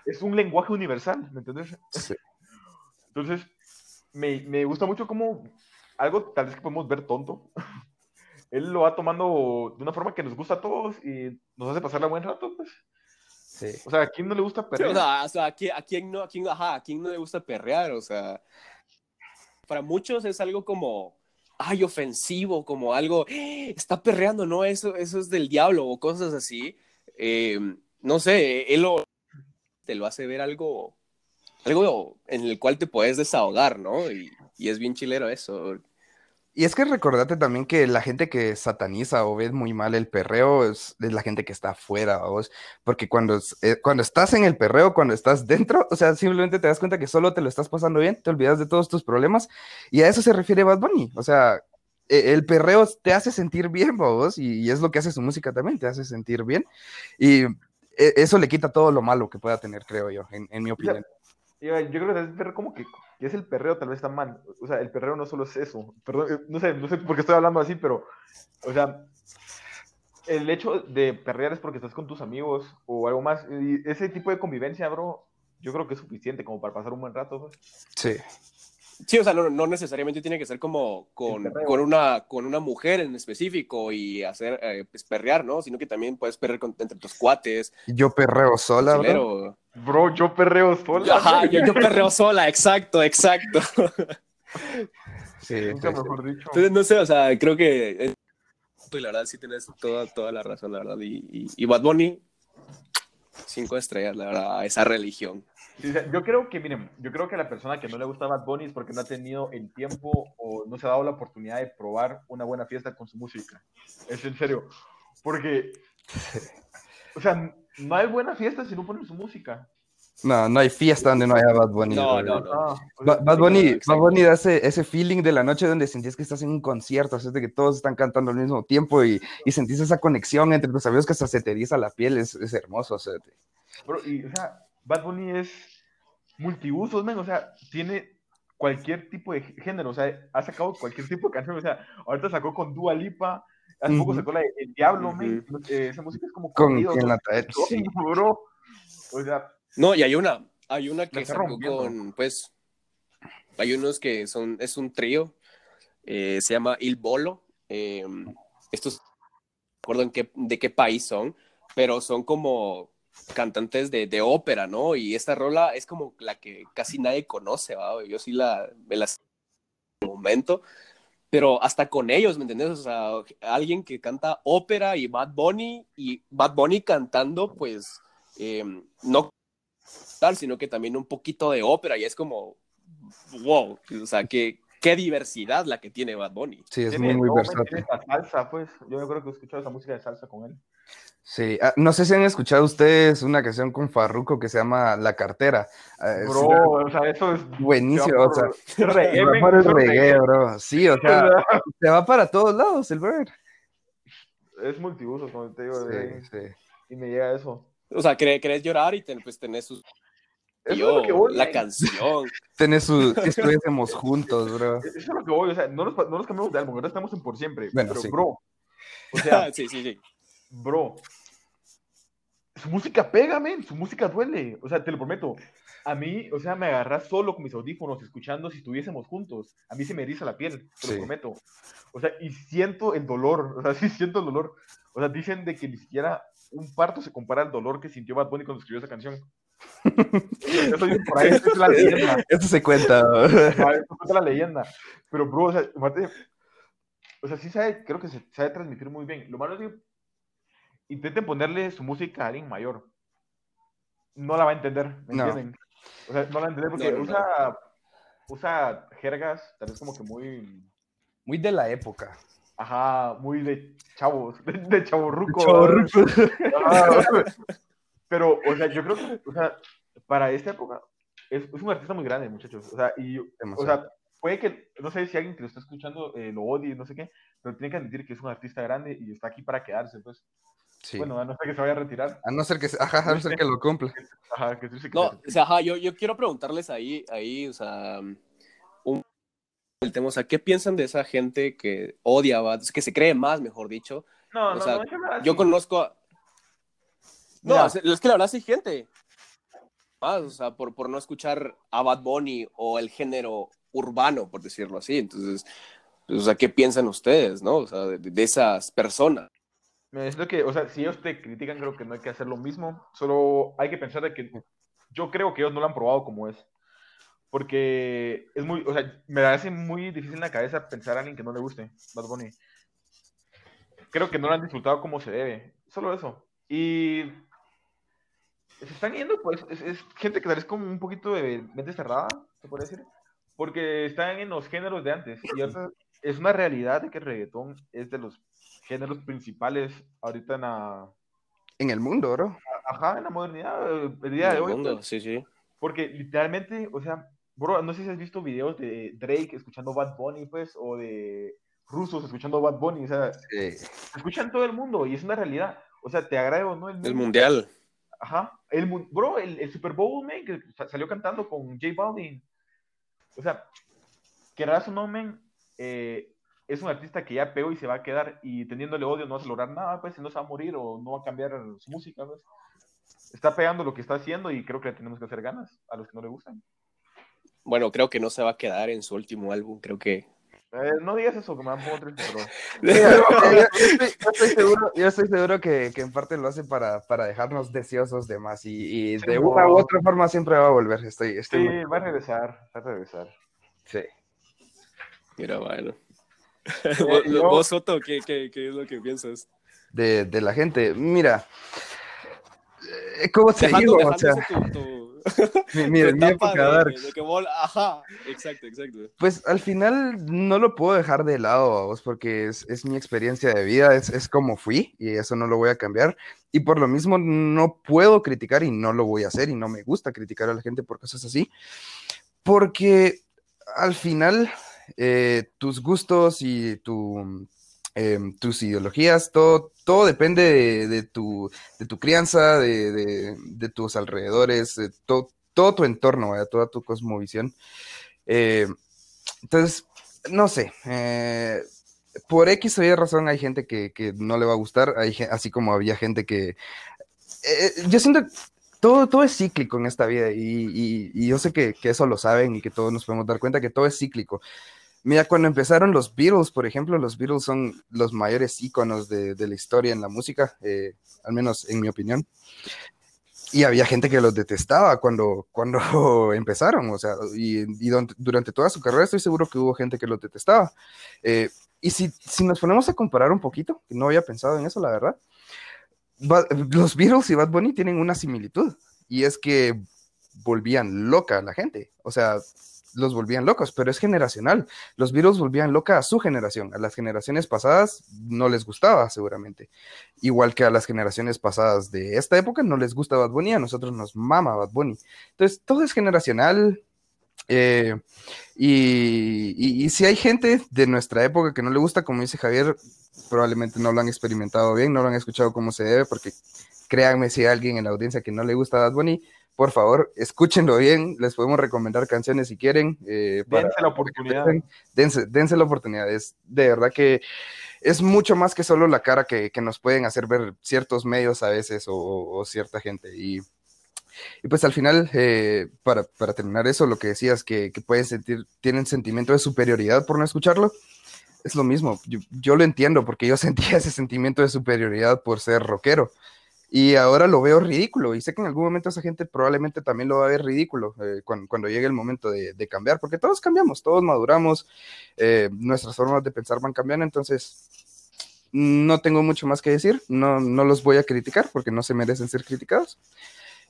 Es un lenguaje universal, ¿me entiendes? Sí. Entonces, me, me gusta mucho como algo tal vez que podemos ver tonto. Él lo va tomando de una forma que nos gusta a todos y nos hace pasar la buen rato, pues. O sea, ¿a quién no le gusta perrear? o sea, ¿a, quién, no, a, quién, ajá, ¿a quién no le gusta perrear? O sea, para muchos es algo como, ay, ofensivo, como algo, ¡Eh! está perreando, ¿no? Eso, eso es del diablo o cosas así. Eh, no sé, él lo, te lo hace ver algo, algo en el cual te puedes desahogar, ¿no? Y, y es bien chilero eso. Y es que recordate también que la gente que sataniza o ve muy mal el perreo es, la gente que está afuera, vos, porque cuando, eh, cuando estás en el perreo, cuando estás dentro, o sea, simplemente te das cuenta que solo te lo estás pasando bien, te olvidas de todos tus problemas, y a eso se refiere Bad Bunny, o sea, e, el perreo te hace sentir bien, vos, y, es lo que hace su música también, te hace sentir bien, y e, eso le quita todo lo malo que pueda tener, creo yo, en, mi opinión. Yo, creo que es como que y es el perreo, tal vez está mal. O sea, el perreo no solo es eso. Perdón, eh, no sé, no sé por qué estoy hablando así, pero, o sea, el hecho de perrear es porque estás con tus amigos o algo más. Y ese tipo de convivencia, bro, yo creo que es suficiente como para pasar un buen rato. Sí. Sí, o sea, no, necesariamente tiene que ser como con, con, una, con una mujer en específico y hacer, eh, pues, perrear, ¿no? Sino que también puedes perrear entre tus cuates. Yo perreo sola, bro. Bro, yo perreo sola. Ajá, yo, perreo sola, exacto, exacto. Sí, mejor dicho. Entonces, no sé, o sea, creo que la verdad sí tienes toda, toda la razón, la verdad. Y, y, y Bad Bunny, cinco estrellas, la verdad, esa religión yo creo que, miren, yo creo que la persona que no le gusta Bad Bunny es porque no ha tenido el tiempo o no se ha dado la oportunidad de probar una buena fiesta con su música. Es en serio. Porque, o sea, no hay buena fiesta si no ponen su música. No, no hay fiesta donde no haya Bad Bunny. No, no, no. Bad, Bunny, Bad Bunny da ese, ese, feeling de la noche donde sentís que estás en un concierto, o sea, de que todos están cantando al mismo tiempo y, y sentís esa conexión entre tus amigos que hasta se te eriza la piel, es, es hermoso. O sea, y, o sea, Bad Bunny es multiusos, o sea, tiene cualquier tipo de género, o sea, ha sacado cualquier tipo de canción, o sea, ahorita sacó con Dua Lipa, hace poco sacó la de El Diablo, men, eh, esa música es como Con corrido, quien ¿no? la sí. bro. O sea, No, y hay una, hay una que sacó rompiendo. con, pues, hay unos que son, es un trío, eh, se llama Il Bolo, eh, estos, no recuerdo en qué, de qué país son, pero son como cantantes de, de ópera, ¿no? Y esta rola es como la que casi nadie conoce, ¿va? Yo sí la, me la momento, pero hasta con ellos, ¿me entendés? O sea, alguien que canta ópera y Bad Bunny, y Bad Bunny cantando, pues, eh, no tal, sino que también un poquito de ópera, y es como, wow, o sea, qué, qué diversidad la que tiene Bad Bunny. Sí, es muy, muy versátil. salsa, pues. Yo me acuerdo que he escuchado esa música de salsa con él. Sí, ah, no sé si han escuchado ustedes una canción con Farruko que se llama La Cartera. Ah, Bro, o sea, eso es. buenísimo, se va o sea, reggae, se va men, para el por reggae, bro. Sí, o sea, se va para todos lados el brother. es multiuso, como te digo, de- Sí, sí. y me llega eso. O sea, querés llorar y ten- pues tenés sus... Eso yo, es lo que voy, la men. canción. Tenés su, que estuviésemos juntos, bro. Eso es lo que voy, o sea, no nos, no nos cambiamos de álbum, ahora estamos en por siempre. Bueno, pero, sí. bro, o sea, sí, sí, sí. bro, su música pega, men, su música duele, o sea, te lo prometo. A mí, o sea, me agarras solo con mis audífonos escuchando si estuviésemos juntos. A mí se me eriza la piel, te lo Sí. prometo. O sea, y siento el dolor, o sea, sí siento el dolor. O sea, dicen de que ni siquiera un parto se compara al dolor que sintió Bad Bunny cuando escribió esa canción. Eso por ahí, es la leyenda. Esto se cuenta. Ajá, eso cuenta la leyenda. Pero, bro, o sea, o sea, sí sabe, creo que se sabe transmitir muy bien. Lo malo es que intenten ponerle su música a alguien mayor. No la va a entender, ¿me No. entienden? O sea, no la va a entender porque No, no, no. usa, usa jergas, tal vez como que muy, Muy de la época. ajá, muy de chavos, de, de chavorruco. Chavorruco. Pero, o sea, yo creo que, o sea, para esta época, es, es un artista muy grande, muchachos. O sea, y, o sea, puede que, no sé si alguien que lo está escuchando eh, lo odie, no sé qué, pero tiene que admitir que es un artista grande y está aquí para quedarse, pues. Sí. Bueno, a no ser que se vaya a retirar. a no ser que, ajá, a no ser que lo cumpla. Ajá, que sí se No, o sea, ajá, yo, yo quiero preguntarles ahí, ahí, o sea, un, el tema, o sea, ¿qué piensan de esa gente que odia, que se cree más, mejor dicho? No, o no, sea, no. Yo conozco a... No, Mira. es, es que la verdad sí hay gente. Más, o sea, por, por no escuchar a Bad Bunny o el género urbano, por decirlo así. Entonces, pues, o sea, ¿qué piensan ustedes, no? O sea, de, de esas personas. Me siento que, o sea, si ellos te critican, creo que no hay que hacer lo mismo. Solo hay que pensar de que yo creo que ellos no lo han probado como es. Porque es muy, o sea, me hace muy difícil en la cabeza pensar a alguien que no le guste Bad Bunny. Creo que no lo han disfrutado como se debe. Solo eso. Y se están yendo, pues, es, es gente que tal vez como un poquito de mente cerrada, se puede decir. Porque están en los géneros de antes. Y ahorita es una realidad de que el reggaetón es de los géneros principales ahorita en la, En el mundo, bro. ajá, en la modernidad, eh, el día de del hoy. mundo, pues. sí, sí. porque literalmente, o sea, bro, no sé si has visto videos de Drake escuchando Bad Bunny, pues, o de rusos escuchando Bad Bunny, o sea, Sí. escuchan todo el mundo y es una realidad. O sea, te agrade o no el El mundial. Ajá. El, bro, el, el Super Bowl, man, que sa- salió cantando con J Balvin. O sea, querrás o no, man, eh, es un artista que ya pegó y se va a quedar y teniéndole odio no vas a lograr nada, pues, no se va a morir o no va a cambiar su música, pues. Está pegando lo que está haciendo y creo que le tenemos que hacer ganas a los que no le gustan. Bueno, creo que no se va a quedar en su último álbum. Creo que Eh, no digas eso, que me da un poco triste, pero... Mira, yo, yo estoy, yo estoy seguro, yo estoy seguro que, que en parte lo hace para, para dejarnos deseosos de más y, y de no. una u otra forma siempre va a volver. Estoy, estoy Sí, muy- va a regresar, va a regresar. sí. Mira, bueno. Eh, vos, yo- vos, Soto, ¿qué, qué, qué es lo que piensas? de, de la gente. Mira, eh, ¿cómo te Dejando, digo? O sea, ese tu, tu- mi, tu mira, mi época de, dark. de que vos- ajá, exacto, exacto. Pues al final no lo puedo dejar de lado, vos, porque es, es mi experiencia de vida, es, es como fui y eso no lo voy a cambiar. Y por lo mismo no puedo criticar y no lo voy a hacer y no me gusta criticar a la gente por cosas así, porque al final eh, tus gustos y tu, em, tus ideologías, todo, todo depende de, tu, de tu crianza, de, de- tus alrededores, de to- todo tu entorno, ¿verdad? toda tu cosmovisión. Eh, entonces, no sé. Eh, por X o Y razón hay gente que, no le va a gustar, así como había gente que... Eh, yo siento todo, todo es cíclico en esta vida y, yo sé que, eso lo saben y que todos nos podemos dar cuenta que todo es cíclico. Mira, cuando empezaron los Beatles, por ejemplo, los Beatles son los mayores íconos de, la historia en la música, eh, al menos en mi opinión. Y había gente que los detestaba cuando, cuando empezaron, o sea, y, durante toda su carrera estoy seguro que hubo gente que los detestaba. Eh, y si, si, nos ponemos a comparar un poquito, no había pensado en eso, la verdad, los Beatles y Bad Bunny tienen una similitud, y es que volvían loca a la gente, o sea, los volvían locos, pero es generacional. Los Beatles volvían loca a su generación, a las generaciones pasadas no les gustaba seguramente, igual que a las generaciones pasadas de esta época no les gusta Bad Bunny, a nosotros nos mama Bad Bunny. Entonces, todo es generacional, eh, y, si hay gente de nuestra época que no le gusta, como dice Javier, probablemente no lo han experimentado bien, no lo han escuchado como se debe, porque créanme, si hay alguien en la audiencia que no le gusta Bad Bunny, por favor, escúchenlo bien, les podemos recomendar canciones si quieren. Eh, dense la oportunidad. Dense, la oportunidad, es de verdad que es mucho más que solo la cara que, nos pueden hacer ver ciertos medios a veces o cierta gente. Y y pues al final, eh, para, terminar eso, lo que decías, que, que, pueden sentir, tienen sentimiento de superioridad por no escucharlo, es lo mismo. Yo, lo entiendo porque yo sentía ese sentimiento de superioridad por ser rockero. Y ahora lo veo ridículo. Y sé que en algún momento esa gente probablemente también lo va a ver ridículo eh, cuando, llegue el momento de, cambiar, porque todos cambiamos, todos maduramos, eh, nuestras formas de pensar van cambiando. Entonces, no tengo mucho más que decir. No, no los voy a criticar porque no se merecen ser criticados.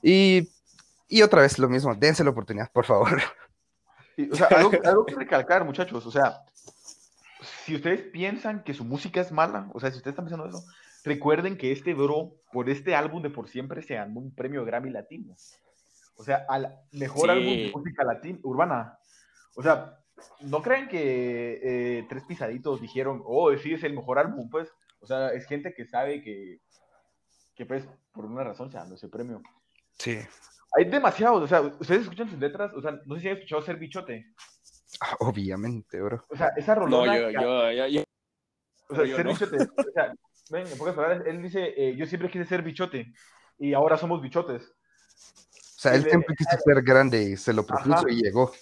Y, y otra vez lo mismo, dense la oportunidad, por favor. o sea, algo, algo, que recalcar, muchachos, o sea, si ustedes piensan que su música es mala, o sea, si ustedes están pensando eso, recuerden que este bro, por este álbum de Por Siempre, se ganó un premio Grammy Latino. O sea, al mejor álbum de música latina, urbana. O sea, no creen que eh, Tres Pisaditos dijeron, oh, sí, es el mejor álbum, pues. O sea, es gente que sabe que, que pues, por una razón se ganó ese premio. Sí. Hay demasiados, o sea, ustedes escuchan sus letras, o sea, no sé si han escuchado Ser Bichote. Ah, obviamente, bro. O sea, esa rolona... No, yo, yo, yo, O sea, Ser Bichote, o sea, ven, en pocas palabras, él dice, eh, yo siempre quise ser bichote, y ahora somos bichotes. O sea, él siempre quiso ser grande y se lo propuso y llegó.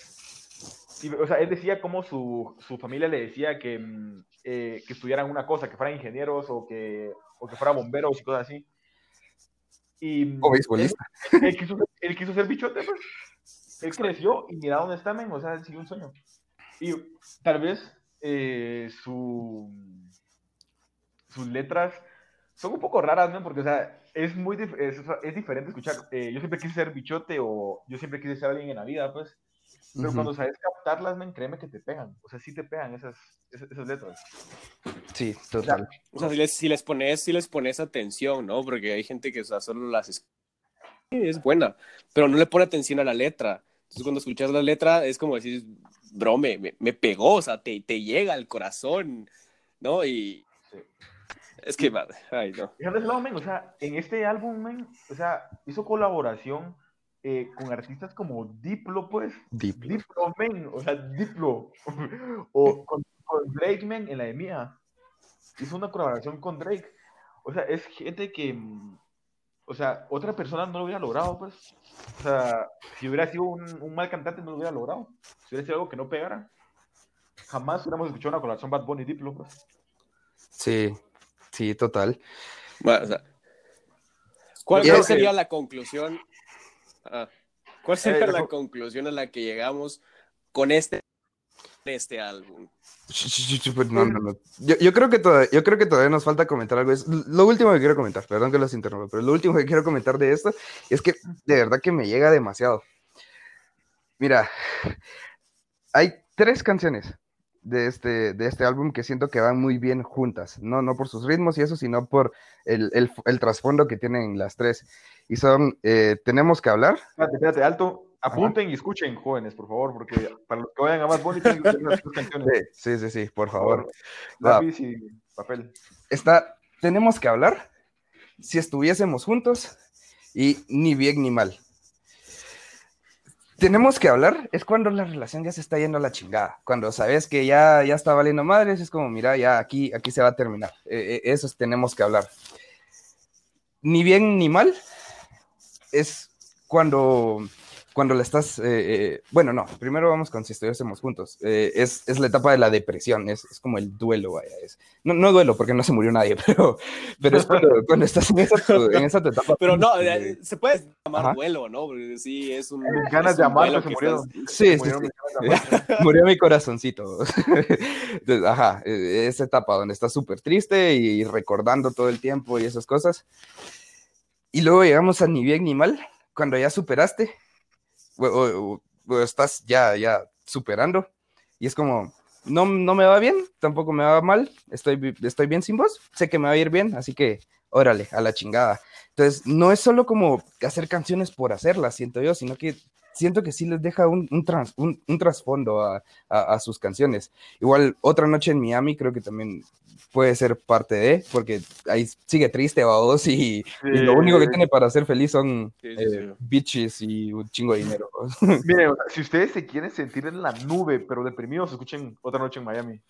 O sea, él decía como su, su familia le decía que, mm, eh, que estudiaran una cosa, que fueran ingenieros o que, o que fueran bomberos y cosas así. Y o beisbolista. Él, quiso, ser bichote, pues. Él creció y mira dónde está, men. O sea, él siguió un sueño. Y tal vez eh, su, sus letras son un poco raras, ¿no? Porque, o sea, es muy es, es diferente escuchar. Eh, yo siempre quise ser bichote o yo siempre quise ser alguien en la vida, pues. Pero cuando sabes captarlas, men, créeme que te pegan. O sea, sí te pegan esas, esas, letras. Sí, total. O sea, si les, si les, pones, si les pones atención, ¿no? Porque hay gente que o sea, solo las es buena, pero no le pone atención a la letra. Entonces cuando escuchas la letra es como decir, bro, me, me, pegó, o sea, te, te, llega al corazón, ¿no? Y es que, ay, no. o sea, en este álbum, men, o sea, hizo colaboración eh, con artistas como Diplo, pues. Diplo. Diplo, men, o sea, Diplo. o con, Drake, men, en la de Mía. Hizo una colaboración con Drake. O sea, es gente que, mm, o sea, otra persona no lo hubiera logrado, pues. O sea, si hubiera sido un, mal cantante, no lo hubiera logrado. Si hubiera sido algo que no pegara, jamás hubiéramos escuchado una colaboración Bad Bunny Diplo, pues. Sí, sí, total. Bueno, o sea, ¿cuál sería la conclusión Ah, ¿Cuál sería la conclusión a la que llegamos con este, este álbum? Yo, creo que todavía, yo creo que todavía nos falta comentar algo. Es lo último que quiero comentar, perdón que los interrumpa, pero lo último que quiero comentar de esto es que de verdad que me llega demasiado. Mira, hay tres canciones de este, de este álbum que siento que van muy bien juntas, no, no por sus ritmos y eso, sino por el, el, el trasfondo que tienen las tres y son eh, Tenemos que hablar. Espérate, espérate, alto. Apunten y escuchen, jóvenes, por favor, porque para los que vayan a más canciones. Sí, sí, sí, por favor. Lápiz y papel. Está, tenemos que hablar si estuviésemos juntos y ni bien ni mal. Tenemos que hablar es cuando la relación ya se está yendo a la chingada. Cuando sabes que ya, ya está valiendo madres, es como, mira, ya aquí, aquí se va a terminar. Eh, eh, eso es, tenemos que hablar. Ni bien ni mal, es cuando cuando le estás, eh, eh, bueno, no, primero vamos con si estuviésemos juntos. Eh, es, es, la etapa de la depresión, es, es como el duelo, vaya. Es, no, no, duelo porque no se murió nadie, pero, pero es cuando, cuando estás en esa, en esa, etapa. Pero no, se puede llamar Ajá. duelo, ¿no? Porque sí, es un. Ganas de amar, se murió. Estás... Sí, sí, murió, sí. murió mi corazoncito. Entonces, ajá, esa etapa donde estás súper triste y recordando todo el tiempo y esas cosas. Y luego llegamos a ni bien ni mal, cuando ya superaste estás ya, ya superando. Y es como, no, no me va bien, tampoco me va mal, estoy, estoy bien sin vos, sé que me va a ir bien, así que órale, a la chingada. Entonces, no es solo como hacer canciones por hacerlas, siento yo, sino que siento que sí les deja un, un, trans, un, un trasfondo a, a, a, sus canciones. Igual, Otra Noche en Miami creo que también puede ser parte de, porque ahí sigue triste, vos, y, sí. y lo único que tiene para ser feliz son sí, sí, eh, bitches y un chingo de dinero. Miren, si ustedes se quieren sentir en la nube, pero deprimidos, escuchen Otra Noche en Miami.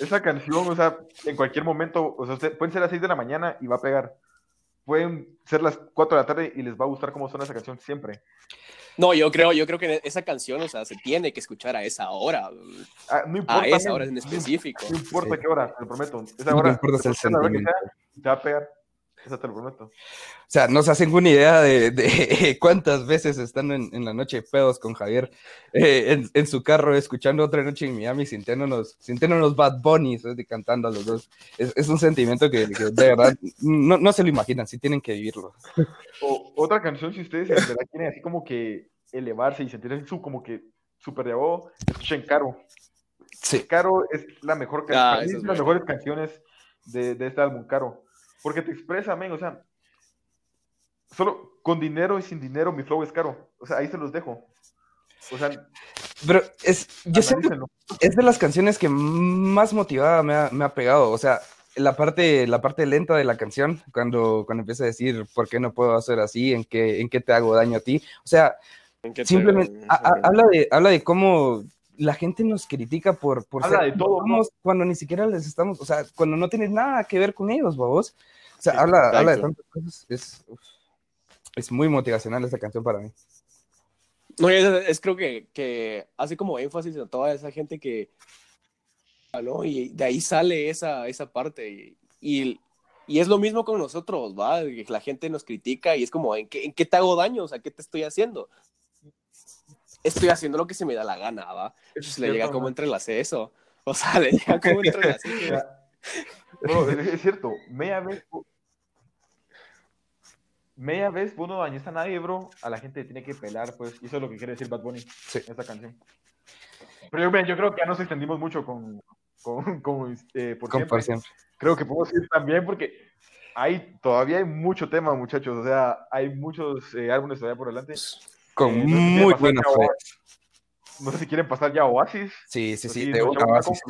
Esa canción, o sea, en cualquier momento, o sea, usted, pueden ser las 6 de la mañana y va a pegar. Pueden ser las 4 de la tarde y les va a gustar cómo suena esa canción siempre. No, yo creo, yo creo que esa canción, o sea, se tiene que escuchar a esa hora. Ah, no importa. A esa hora en específico. No importa sí. qué hora, te lo prometo. Esa hora, no importa el te va a pegar. Esa te lo prometo. O sea, no se hacen una idea de, de cuántas veces están en, en, la noche pedos con Javier eh, en, en, su carro escuchando otra noche en Miami, sintiéndonos, sintiéndonos Bad Bunnies ¿eh? cantando a los dos. Es, es un sentimiento que, que, de verdad no, no, se lo imaginan, sí tienen que vivirlo. O, otra canción, si ustedes en verdad quieren así como que elevarse y sentirse su, como que súper de abajo, escuchen Caro. Sí. Caro es la mejor canción, ah, es de las mejores canciones de, de este álbum, Caro. Porque te expresa, men, o sea, solo con dinero y sin dinero mi flow es caro. O sea, ahí se los dejo. O sea, pero es, yo siento, es de las canciones que más motivada me ha, me ha, pegado. O sea, la parte, la parte lenta de la canción, cuando, cuando empieza a decir por qué no puedo hacer así, en qué, en qué te hago daño a ti. O sea, simplemente te... a, a, habla, de, habla de cómo la gente nos critica por, por habla ser, de todo, ¿no? cuando ni siquiera les estamos, o sea, cuando no tienes nada que ver con ellos, vos. O sea, sí, habla, habla, de tantas cosas. Es, es muy motivacional esta canción para mí. No, es, es creo que, que, hace como énfasis a toda esa gente que, ¿no? Y de ahí sale esa, esa parte. Y, y, y, es lo mismo con nosotros, ¿va? La gente nos critica y es como, ¿en qué, ¿en qué te hago daño? O sea, ¿qué te estoy haciendo? Estoy haciendo lo que se me da la gana, ¿va? Pues le llega como entrelace eso. O sea, le llega como entrelace. no, es cierto. Media vez, media vez vos no dañaste a nadie, bro, a la gente tiene que pelar, pues, y eso es lo que quiere decir Bad Bunny sí. en esta canción. Pero yo, yo, creo que ya nos extendimos mucho con, con, con eh, por, con siempre. por, siempre. Creo que podemos ir también porque hay, todavía hay mucho tema, muchachos, o sea, hay muchos eh, álbumes todavía por delante. Con eh, muy buenas no sé si quieren pasar ya a Oasis. Sí, sí, sí, de una Oasis.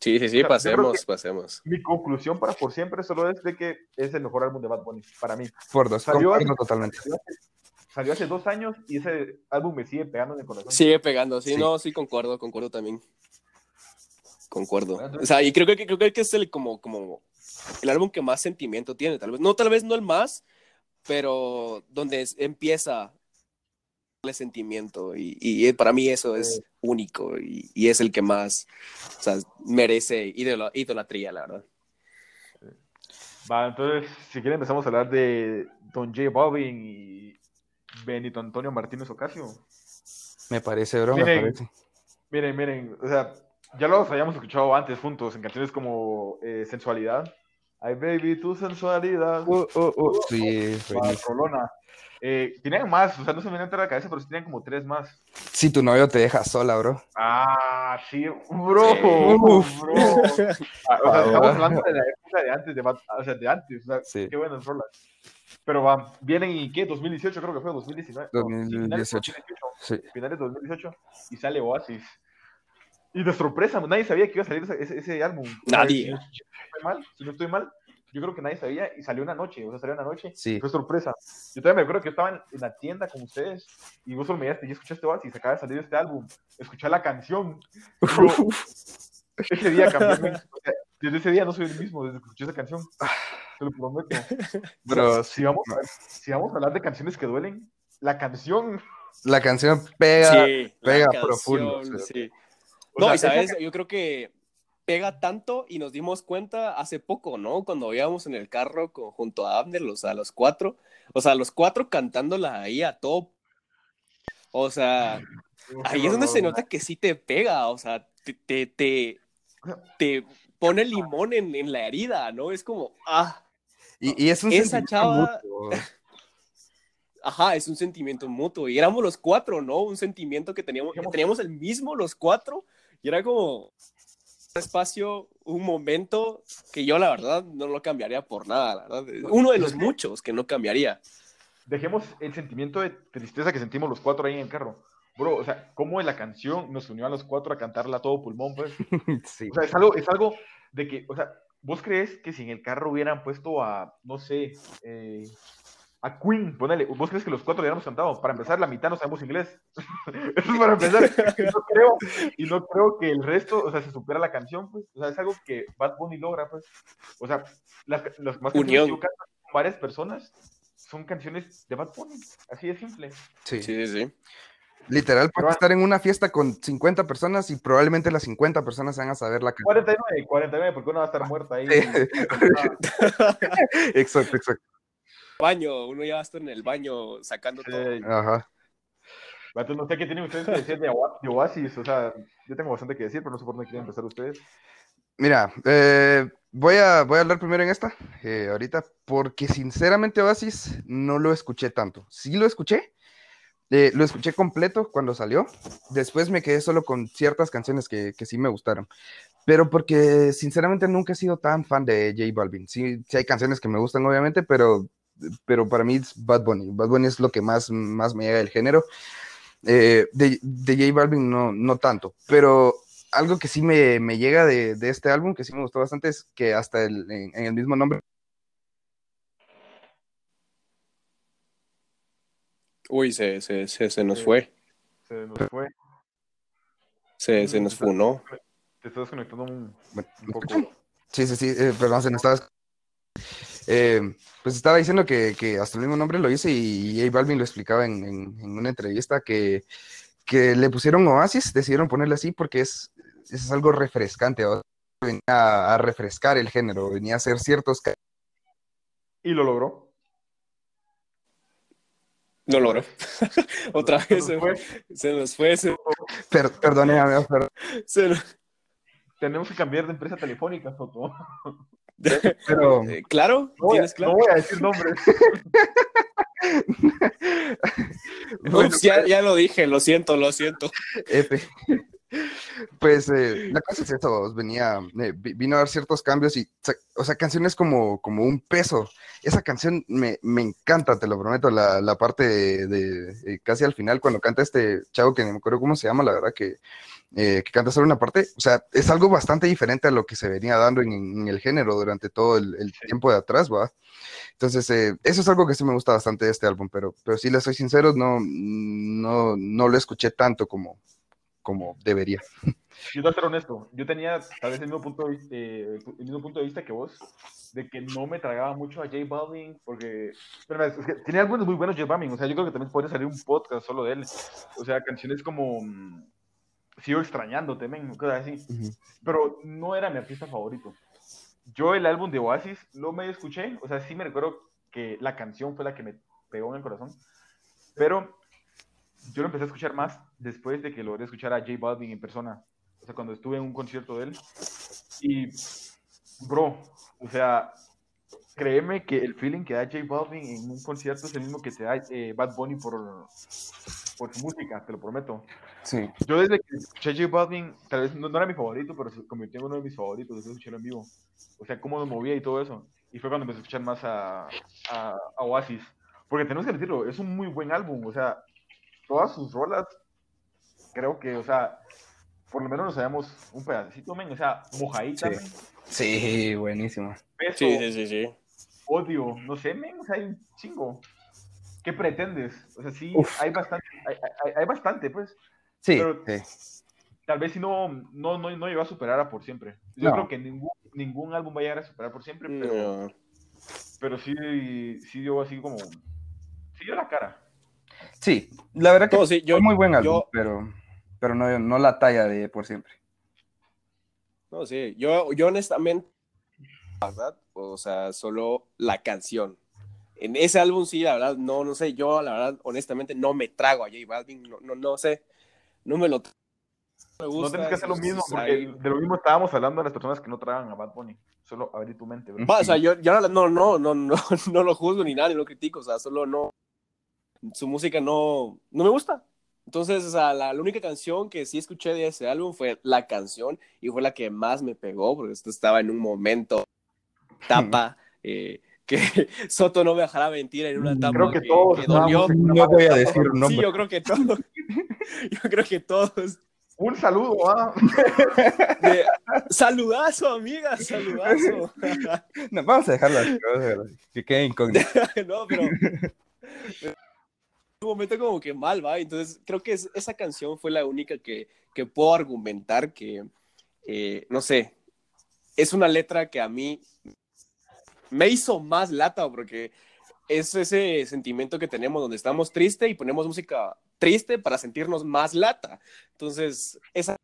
Sí, sí, sí, o sea, pasemos, pasemos. Mi conclusión para por siempre solo es de que es el mejor álbum de Bad Bunny, para mí. Por dos, salió hace, totalmente. Salió hace, salió hace, dos años y ese álbum me sigue pegando en el corazón. Sigue pegando, sí, sí. no, sí, concuerdo, concuerdo también. Concuerdo. Entonces, o sea, y creo que, creo que es el, como, como el álbum que más sentimiento tiene, tal vez. No, tal vez no el más, pero donde es, empieza sentimiento y, y, para mí eso es único y, y, es el que más o sea, merece idol idolatría, la verdad. Va, entonces, si quieren empezamos a hablar de Don J Balvin y Benito Antonio Martínez Ocasio. Me parece, bro, miren, me parece. Miren, miren, o sea, ya los habíamos escuchado antes juntos en canciones como eh, Sensualidad. Ay, baby, tu sensualidad. Uh, uh, uh. Sí, Colona. Eh, tienen más, o sea, no se me viene a la cabeza, pero sí tienen como tres más. Si tu novio te deja sola, bro. Ah, sí, bro. Sí. Uf, bro. Ah, o sea, estamos hablando de la época de antes, de, o sea, de antes, o sea, sí. qué buenas rolas. Pero va, vienen y qué, 2018 creo que fue, 2019. 2018. No, sí. Finales de 2018 y sale Oasis. Y de sorpresa, nadie sabía que iba a salir ese, ese, ese álbum. Nadie. Si no estoy mal, si no estoy mal yo creo que nadie sabía y salió una noche, o sea, salió una noche. Sí. Fue sorpresa. Yo todavía me acuerdo que yo estaba en, en la tienda con ustedes y vos solo me dijiste, ya escuchaste Oasis, acaba de salir este álbum, escuché la canción. Yo, ese día cambié, men. O sea, desde ese día no soy el mismo, desde que escuché esa canción. Te lo prometo. Pero Si vamos, a, si vamos a hablar de canciones que duelen, la canción. la canción pega. Sí, la pega canción, profundo, sí. o No, sea, y sabes, yo creo que pega tanto y nos dimos cuenta hace poco, ¿no? Cuando íbamos en el carro con- junto a Abner, o sea, los cuatro, o sea, los cuatro cantándola ahí a todo. O sea, ahí es donde se nota que sí te pega, o sea, te, te, te, te pone limón en, en la herida, ¿no? Es como, ah, Y, y es un Esa chava- mutuo. ajá, es un sentimiento mutuo. Y éramos los cuatro, ¿no? Un sentimiento que teníamos, que teníamos el mismo los cuatro, y era como espacio, un momento que yo la verdad no lo cambiaría por nada, la verdad. Uno de los muchos que no cambiaría. Dejemos el sentimiento de tristeza que sentimos los cuatro ahí en el carro. Bro, o sea, cómo la canción nos unió a los cuatro a cantarla a todo pulmón, pues. Sí. O sea, es algo, es algo de que, o sea, ¿vos crees que si en el carro hubieran puesto a, no sé, eh, a Queen, ponele, ¿vos crees que los cuatro le hubiéramos cantado? Para empezar, la mitad no sabemos inglés. Eso es para empezar. Y no creo, y no creo que el resto, o sea, se supiera la canción, pues. O sea, es algo que Bad Bunny logra, pues. O sea, las, las más canciones Unión. que yo canto con varias personas son canciones de Bad Bunny. Así de simple. Sí. Sí, sí, sí. Literal, puedes estar en una fiesta con 50 personas y probablemente las 50 personas van a saber la canción. 49, 49, porque uno va a estar muerta ahí. Sí. Exacto, exacto. Baño, uno ya va a estar en el baño sacando todo. Eh, Ajá. Vato, no sé qué tienen ustedes que decir de Oasis. O sea, yo tengo bastante que decir, pero no sé por dónde quieren empezar ustedes. Mira, eh, voy, a, voy a hablar primero en esta, eh, ahorita, porque sinceramente Oasis no lo escuché tanto. Sí lo escuché, eh, lo escuché completo cuando salió, después me quedé solo con ciertas canciones que, que sí me gustaron, pero porque sinceramente nunca he sido tan fan de J Balvin. Sí, sí hay canciones que me gustan obviamente, pero, pero para mí es Bad Bunny. Bad Bunny es lo que más, más me llega del género. Eh, de, de J Balvin no, no tanto, pero algo que sí me, me llega de, de este álbum, que sí me gustó bastante, es que hasta el- en, en el mismo nombre, Uy, se, se, se, se nos fue. Se nos fue. Se, se nos funó. Te estás conectando un, bueno, un ¿me poco. Sí, sí, sí, eh, perdón, se me estaba... Eh, pues estaba diciendo que, que hasta el mismo nombre lo hice y J Balvin lo explicaba en, en- en una entrevista que, que le pusieron Oasis, decidieron ponerle así porque es, es algo refrescante, venía a, a refrescar el género, venía a hacer ciertos... Y lo logró. No logró. Otra vez se, fue. se nos fue. Se, Per, perdone, amigos, perdón, nos- Tenemos que cambiar de empresa telefónica, Soto. Pero... Eh, ¿Claro? No voy, a, ¿Tienes claro? no voy a decir nombres. Bueno, Ups, ya, ya lo dije, lo siento, lo siento. F. Pues eh, la cosa es eso, venía, eh, vi- vino a dar ciertos cambios y, o sea, canciones como, como un peso. Esa canción me, me encanta, te lo prometo, la, la parte de, de, eh, casi al final cuando canta este chavo que no me acuerdo cómo se llama, la verdad que, eh, que canta solo una parte, o sea, es algo bastante diferente a lo que se venía dando en, en el género durante todo el, el tiempo de atrás, ¿va? Entonces, eh, eso es algo que sí me gusta bastante de este álbum, pero, pero si les soy sincero, no, no, no lo escuché tanto como, como debería. Yo voy a ser honesto. Yo tenía tal vez el mismo punto de vista, eh, el mismo punto de, vista que vos, de que no me tragaba mucho a J Balvin, porque pero, es que tenía álbumes muy buenos J Balvin. O sea, yo creo que también podría salir un podcast solo de él. O sea, canciones como mm, Sigo extrañándote, men, cosas así. Pero no era mi artista favorito. Yo el álbum de Oasis lo medio escuché, o sea, sí me recuerdo que la canción fue la que me pegó en el corazón, pero yo lo empecé a escuchar más después de que logré escuchar a J Balvin en persona, o sea, cuando estuve en un concierto de él. Y, bro, o sea, créeme que el feeling que da J Balvin en un concierto es el mismo que te da eh, Bad Bunny por, por su música, te lo prometo. Sí. Yo desde que escuché J Balvin, tal vez no, no era mi favorito, pero se convirtió en uno de mis favoritos desde escuché en vivo. O sea, cómo nos movía y todo eso. Y fue cuando empecé a escuchar más a, a, a Oasis. Porque tenemos que decirlo, es un muy buen álbum. O sea, todas sus rolas, creo que, o sea, por lo menos nos hayamos un pedacito, men, o sea, mojadita, Sí. men, Sí, buenísimo. Sí, sí, sí, sí. odio, no sé, men, o sea, hay un chingo. ¿Qué pretendes? O sea, sí, Uf. hay bastante, hay, hay- hay bastante, pues. Sí, Pero- sí. Tal vez si no, no, no, no llegó a superar a por siempre. Yo No. creo que ningún, ningún álbum va a llegar a superar por siempre, pero, No. pero sí, sí dio así como, sí dio la cara. Sí, la verdad que No, sí, yo, fue muy buen álbum, yo- pero, pero no, no la talla de por siempre. No, sí, yo, yo honestamente, verdad, o sea, solo la canción. En ese álbum sí, la verdad, no, no sé, yo la verdad, honestamente, no me trago a J Balvin, no, no, no sé, no me lo me No gusta, tienes que hacer lo mismo, porque ahí- de lo mismo estábamos hablando de las personas que no tragan a Bad Bunny. Solo abrir tu mente, bro. O sea, yo, yo no, no, no, no, no, no lo juzgo ni nada, ni lo critico, o sea, solo no, su música no, no me gusta. Entonces, o sea, la, la única canción que sí escuché de ese álbum fue la canción y fue la que más me pegó, porque esto estaba en un momento, etapa, eh, que Soto no me dejará mentir en una etapa Creo que todos que dolió. una No voy a decir un nombre. Sí, yo creo que todos, yo creo que todos. Un saludo, ¿ah? De- saludazo, amiga, saludazo. No, vamos a dejarlo así, vamos a dejarlo así, que quede incógnito. no, pero un momento como que mal, va. Entonces creo que es- esa canción fue la única que, que puedo argumentar que, eh, no sé, es una letra que a mí me hizo más lata porque es ese sentimiento que tenemos donde estamos tristes y ponemos música triste para sentirnos más lata. Entonces, esa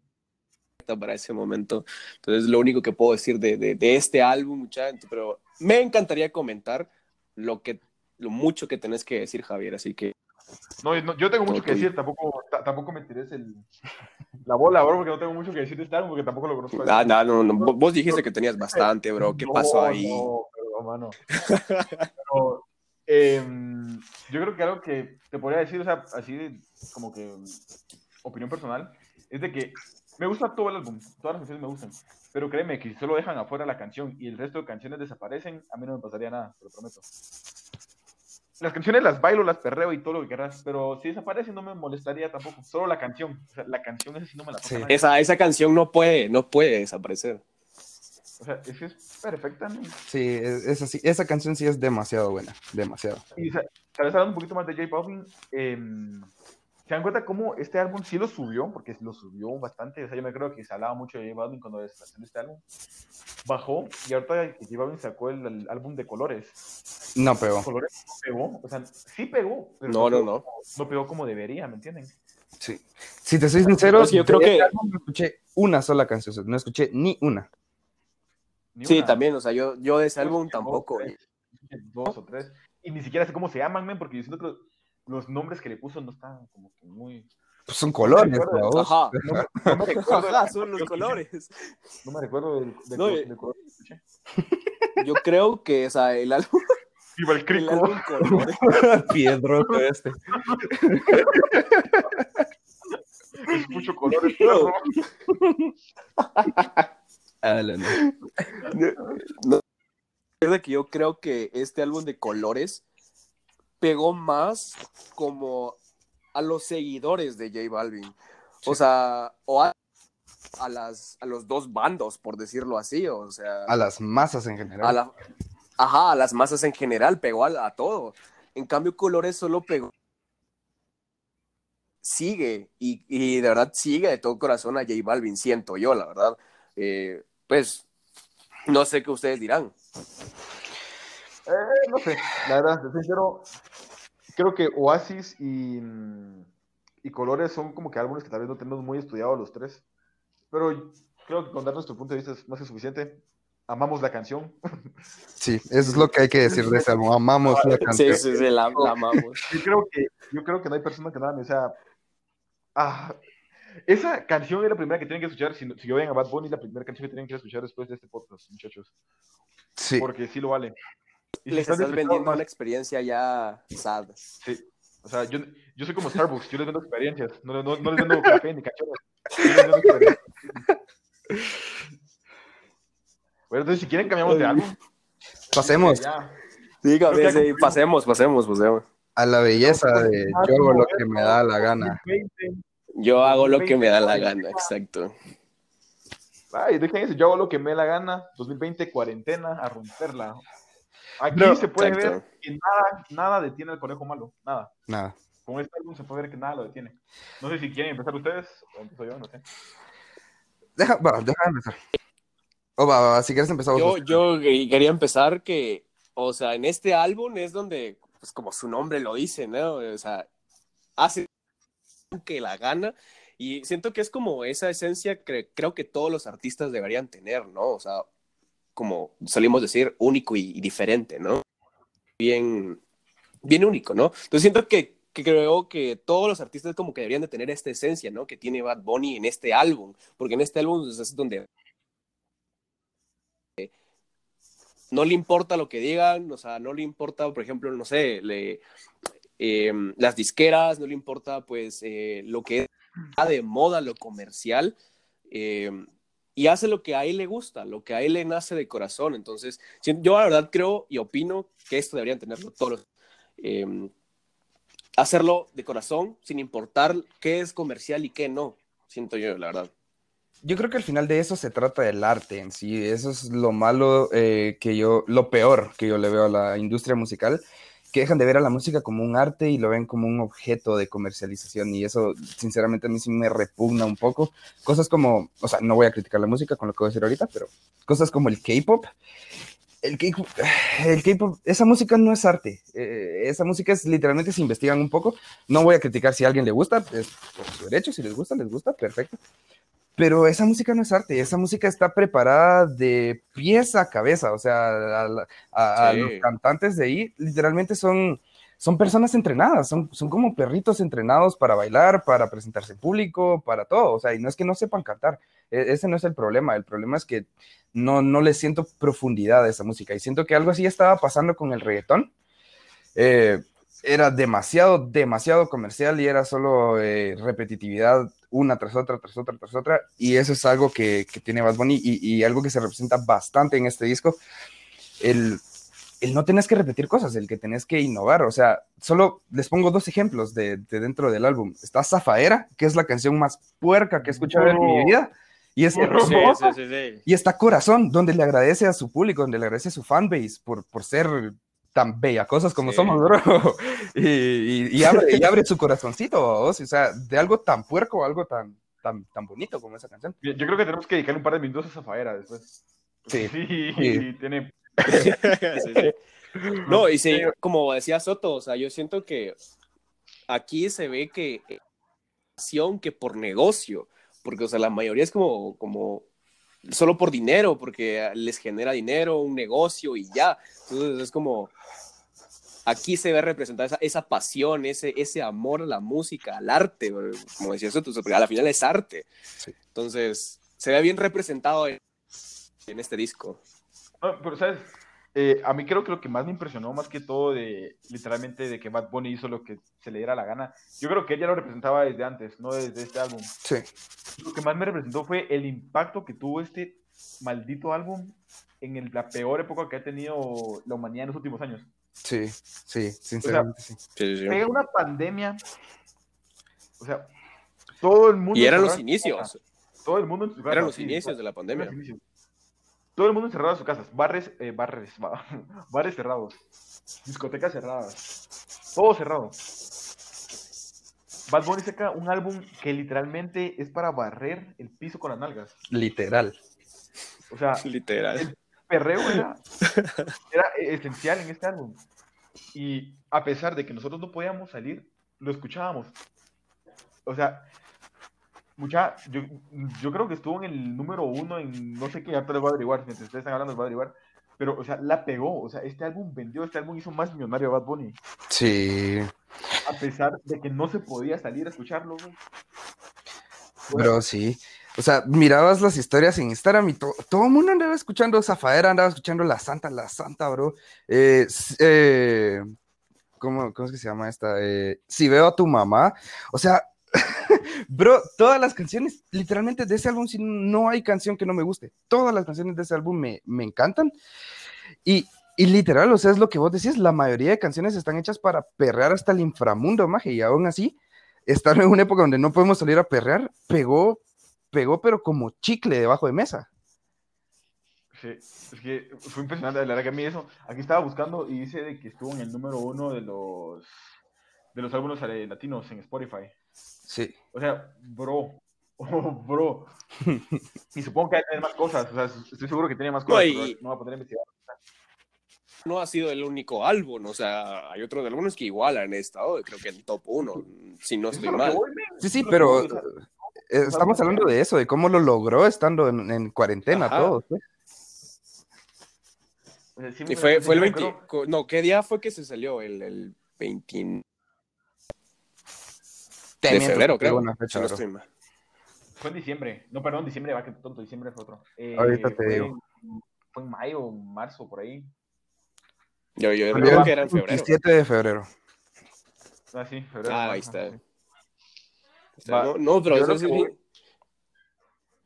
para ese momento. Entonces, lo único que puedo decir de, de, de este álbum, muchachos, pero me encantaría comentar lo que lo mucho que tenés que decir, Javier, así que No, no, yo tengo mucho Todo que decir, tampoco, ta- tampoco me tires el, la bola, bro, porque no tengo mucho que decir de este álbum, porque tampoco lo conozco. ah, no, no, no, vos- dijiste que tenías bastante, bro, ¿qué No, pasó ahí? No, pero, mano. Pero, em, yo creo que algo que te podría decir, o sea, así de, como que opinión personal, es de que me gusta todo el álbum, todas las canciones me gustan, pero créeme que si solo dejan afuera la canción y el resto de canciones desaparecen, a mí no me pasaría nada, te lo prometo. Las canciones las bailo, las perreo y todo lo que quieras, pero si desaparecen no me molestaría tampoco, solo la canción, o sea, la canción esa sí no me la toca Sí. Esa, esa canción no puede, no puede desaparecer. O sea, es que es perfecta, ¿no? Sí, es, es así. Esa canción sí es demasiado buena, demasiado. Y tal vez hablando un poquito más de J Balvin, em, ¿se dan cuenta cómo este álbum sí lo subió? Porque lo subió bastante. O sea, yo me creo que se hablaba mucho de J Balvin cuando salió este álbum. Bajó y ahorita que J Balvin sacó el, el álbum de colores. No pegó. Colores no pegó, o sea, sí pegó. pero No, no, pegó no. como- no pegó como debería, ¿me entienden? Sí. Si te soy sincero, yo creo de que- no escuché una sola canción, no escuché ni una. Ni Sí, una. también, o sea, yo, yo de ese Dos, álbum dos, tampoco. tres, Dos o tres. Y ni siquiera sé cómo se llaman, men, porque yo siento que los, nombres que le puso no están como que muy... Pues son colores. ¿no? Ajá. No, me- no me Ajá, son los colores. No me recuerdo del, del No, eh. del color que escuché. Yo creo que, o sea, el álbum, Viva el el crico. álbum colores. Piedroso este. Escucho colores. No. perro. Ala, no. No, es de que yo creo que este álbum de colores pegó más como a los seguidores de J Balvin. O sea, o a, a las, a los dos bandos, por decirlo así. O sea, A las masas en general. a la, ajá, a las masas en general, pegó a, a todo. En cambio, Colores solo pegó. Sigue, y, y de verdad sigue de todo corazón a J Balvin, siento yo, la verdad. Eh, pues, no sé qué ustedes dirán. Eh, no sé, la verdad, sincero, creo que Oasis y, y Colores son como que álbumes que tal vez no tenemos muy estudiados los tres, pero creo que con dar nuestro punto de vista es más que suficiente. Amamos la canción. Sí, eso es lo que hay que decir de ese álbum. Amamos la Sí, canción. sí, sí, la, la amamos. Yo creo que, yo creo que no hay persona que nada, o sea, ah, esa canción es la primera que tienen que escuchar. Si, si oyen a Bad Bunny, la primera canción que tienen que escuchar después de este podcast, muchachos, Sí, porque sí lo vale. Y si Les están estás vendiendo más- una experiencia ya sad. Sí. O sea, yo, yo soy como Starbucks, yo les vendo experiencias, no, no, no les vendo café ni canciones. Yo les vendo experiencias. Bueno, entonces si quieren cambiamos de álbum. pasemos. Dígame, sí, algo- pasemos, pasemos, pasemos. a la belleza de yo hago lo que me da la gana. 2020, Yo hago lo que me da la gana, exacto. Ay, dejen eso, yo hago lo que me da la gana. 2020, cuarentena, a romperla. Aquí se puede ver que nada, nada detiene al conejo malo. Nada. Nada. Con este álbum se puede ver que nada lo detiene. No sé si quieren empezar ustedes o empiezo yo, no sé. Deja, va, deja empezar. O va, va, si quieres empezar. Yo, yo quería empezar que, o sea, en este álbum es donde, pues como su nombre lo dice, ¿no? O sea, hace que la gana y siento que es como esa esencia que creo que todos los artistas deberían tener, ¿no? O sea, como salimos decir, único y, diferente, ¿no? Bien, bien único, ¿no? Entonces siento que, que, creo que todos los artistas como que deberían de tener esta esencia, ¿no? Que tiene Bad Bunny en este álbum, porque en este álbum es donde no le importa lo que digan, o sea, no le importa, por ejemplo, no sé, le, eh, las disqueras, no le importa pues eh, lo que es de moda, lo comercial, eh, y hace lo que a él le gusta, lo que a él le nace de corazón. Entonces, yo la verdad creo y opino que esto deberían tenerlo todos. hacerlo de corazón, sin importar qué es comercial y qué no, siento yo, la verdad. Yo creo que al final de eso se trata del arte en sí. Eso es lo malo que yo, lo peor que yo le veo a la industria musical, que dejan de ver a la música como un arte y lo ven como un objeto de comercialización y eso sinceramente a mí sí me repugna un poco. Cosas como, o sea, no voy a criticar la música con lo que voy a decir ahorita, pero cosas como el K-pop. El K-pop, esa música no es arte, eh, esa música es literalmente se investigan un poco. No voy a criticar si a alguien le gusta, es por su derecho, si les gusta, les gusta, perfecto pero esa música no es arte, esa música está preparada de pies a cabeza, o sea, a, los cantantes de ahí literalmente son, son personas entrenadas, son, son como perritos entrenados para bailar, para presentarse en público, para todo, o sea, y no es que no sepan cantar, e, ese no es el problema, el problema es que no, no le siento profundidad a esa música, y siento que algo así estaba pasando con el reggaetón. Eh, era demasiado, demasiado comercial y era solo eh, repetitividad una tras otra, tras otra, tras otra. Y eso es algo que, que tiene Bad Bunny y, algo que se representa bastante en este disco. El, el, no tenés que repetir cosas, el que tenés que innovar. O sea, solo les pongo dos ejemplos de, de dentro del álbum. Está Zafaera, que es la canción más puerca que he escuchado en mi vida. Y, es, y está Corazón, donde le agradece a su público, donde le agradece a su fanbase por, por ser tan bella cosas como somos, bro. Y, y, abre, y, abre, su corazoncito, o sea, de algo tan puerco, algo tan, tan, tan bonito como esa canción. Yo creo que tenemos que dedicarle un par de minutos a Zafaera después. Sí. Sí, tiene. no, y sí, como decía Soto, o sea, yo siento que aquí se ve que acción que por negocio, porque, o sea, la mayoría es como, como solo por dinero, porque les genera dinero, un negocio y ya. Entonces es como, aquí se ve representada esa, esa pasión, ese, ese amor a la música, al arte, como decía eso, porque a la final es arte. Entonces, se ve bien representado en, este disco. pero, ¿sabes? Eh, a mí creo que lo que más me impresionó, más que todo, de literalmente de que Bad Bunny hizo lo que se le diera la gana, yo creo que él ya lo representaba desde antes, no desde este álbum. Sí. Lo que más me representó fue el impacto que tuvo este maldito álbum en la peor época que ha tenido la humanidad en los últimos años. Sí, sí, sinceramente sí. Pega una pandemia. O sea, todo el mundo. Y eran los inicios. Todo el mundo en su casa. Eran los inicios de la pandemia todo el mundo encerrado en sus casas, barres, eh, barres, bares cerrados, discotecas cerradas, todo cerrado. Bad Bunny saca un álbum que literalmente es para barrer el piso con las nalgas. Literal. O sea, literal. El perreo era, era esencial en este álbum. Y a pesar de que nosotros no podíamos salir, lo escuchábamos. O sea, Mucha, yo, yo creo que estuvo en el número uno en no sé qué, ya te lo voy a averiguar, mientras ustedes están hablando, les voy a averiguar. Pero, o sea, la pegó, o sea, este álbum vendió, este álbum hizo más millonario a Bad Bunny. Sí. A pesar de que no se podía salir a escucharlo, güey. Pero sí. O sea, mirabas las historias en Instagram y todo el mundo andaba escuchando Zafaera, andaba escuchando La Santa, La Santa, bro. Eh, eh, ¿cómo, ¿Cómo es que se llama esta? Eh, si veo a tu mamá. O sea, Bro, todas las canciones, literalmente de ese álbum, no hay canción que no me guste. Todas las canciones de ese álbum me, me encantan. Y, y, literal, o sea, es lo que vos decís, la mayoría de canciones están hechas para perrear hasta el inframundo, maje, y aún así estar en una época donde no podemos salir a perrear, pegó, pegó, pero como chicle debajo de mesa. Sí, es que fue impresionante, la verdad que a mí eso, aquí estaba buscando y dice de que estuvo en el número uno de los de los álbumes eh, latinos en Spotify. Sí. O sea, bro, oh, bro. y supongo que tener más cosas, o sea, estoy seguro que tiene más cosas, No, y- no voy a poner a investigar. No ha sido el único álbum, o sea, hay otros álbumes que igual han estado, creo que en top 1, si no estoy mal. Sí, sí, pero eh, estamos hablando de eso, de cómo lo logró estando en, en cuarentena Ajá. todos. sí me- fue, fue el me 20, acuerdo. co- no, ¿qué día fue que se salió? El, el 20 de miento, febrero, creo. una fecha, si no bro. estoy mal. Fue en diciembre. No, perdón, diciembre, va que tonto, diciembre fue otro. Eh, Ahorita te fue digo. Fue en mayo, marzo, por ahí. Yo, yo Salió creo el que era en febrero. 27 de febrero. Ah, sí, febrero. Ah, ahí está. sea, Va, no, no, pero yo eso lo sí- que voy-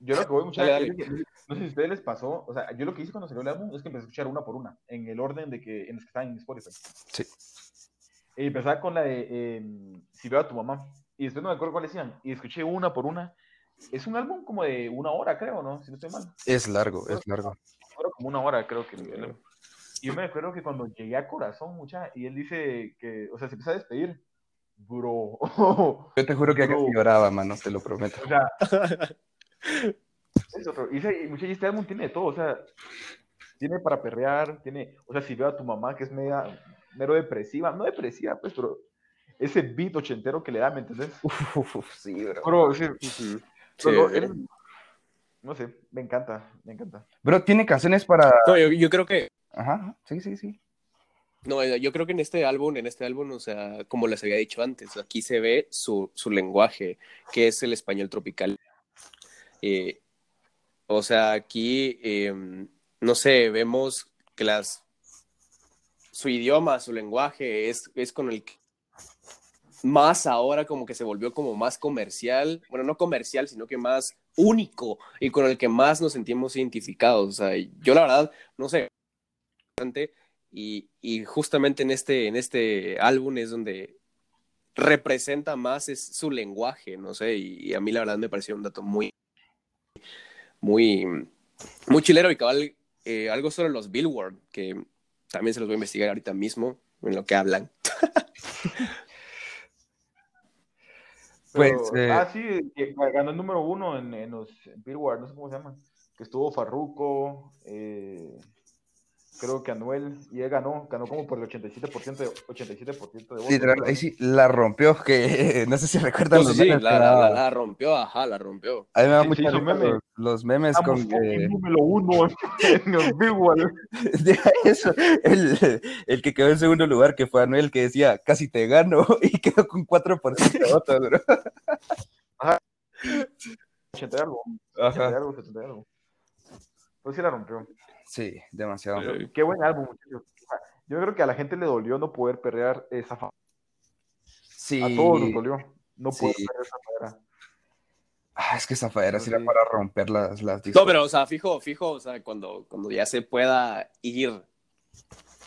Yo lo que voy Dale, dale. no sé si a ustedes les pasó, o sea, yo lo que hice cuando salió el álbum es que empecé a escuchar una por una, en el orden de que, en los que están en Spotify. Sí. Y empezaba con la de eh, Si veo a tu mamá. Y después no me acuerdo cuál decían. Y escuché una por una. Es un álbum como de una hora, creo, ¿no? Si no estoy mal. Es largo, es largo. Como una hora, creo que. Y yo me acuerdo que cuando llegué a Corazón, mucha, y él dice que, o sea, se empieza a despedir. Bro. Yo te juro que casi lloraba, mano, te lo prometo. O sea, es otro. Y, mucha- y este álbum tiene de todo, o sea, tiene para perrear, tiene, o sea, si veo a tu mamá que es media, mero depresiva, no depresiva, pues, pero ese beat ochentero que le da, ¿me entendés? Uf, sí, bro. Bro, sí, Ujú. pero Sí. él- no sé, me encanta, me encanta. Bro, tiene canciones para. No, yo, yo creo que Ajá, sí, sí, sí. No, eh, yo creo que en este álbum, en este álbum, o sea, como les había dicho antes, aquí se ve su, su lenguaje, que es el español tropical. Eh, o sea, aquí, eh, no sé, vemos que las, su idioma, su lenguaje es, es con el que más ahora como que se volvió como más comercial, bueno, no comercial, sino que más único y con el que más nos sentimos identificados. O sea, yo la verdad, no sé, y, y justamente en este, en este álbum es donde representa más es su lenguaje, no sé, y, y a mí la verdad me pareció un dato muy, muy, muy chilero y cabal, eh, algo sobre los Billboard, que también se los voy a investigar ahorita mismo en lo que hablan. Pues, Pero- eh, Ah, sí, que ganó el número uno en, en los Billboard, no sé cómo se llama, que estuvo Farruko, eh, creo que Anuel, y él ganó, ganó como por el 87% de, 87% de votos. Literal, ahí sí la rompió, que no sé si recuerdan No, los sí, sí, memes. la, que la- daba. la- la rompió, ajá, la rompió. A mí me da Sí, mucha sí, hizo risa meme. los, los memes Estamos con que... número uno en. Deja eso, el, el que quedó en segundo lugar, que fue Anuel, que decía, casi te gano, y quedó con 4% de votos, bro. 80 y algo, 80 y Ajá. algo, 70 y algo. Pues sí la rompió. Sí, demasiado. Qué buen álbum, muchachos. O sea, Yo creo que a la gente le dolió no poder perrear esa fa- Sí. A todos nos dolió no Sí. poder perrear esa manera. Ah, es que esa sí era Sí. para romper las, las No, pero, o sea, fijo, fijo, o sea, cuando, cuando ya se pueda ir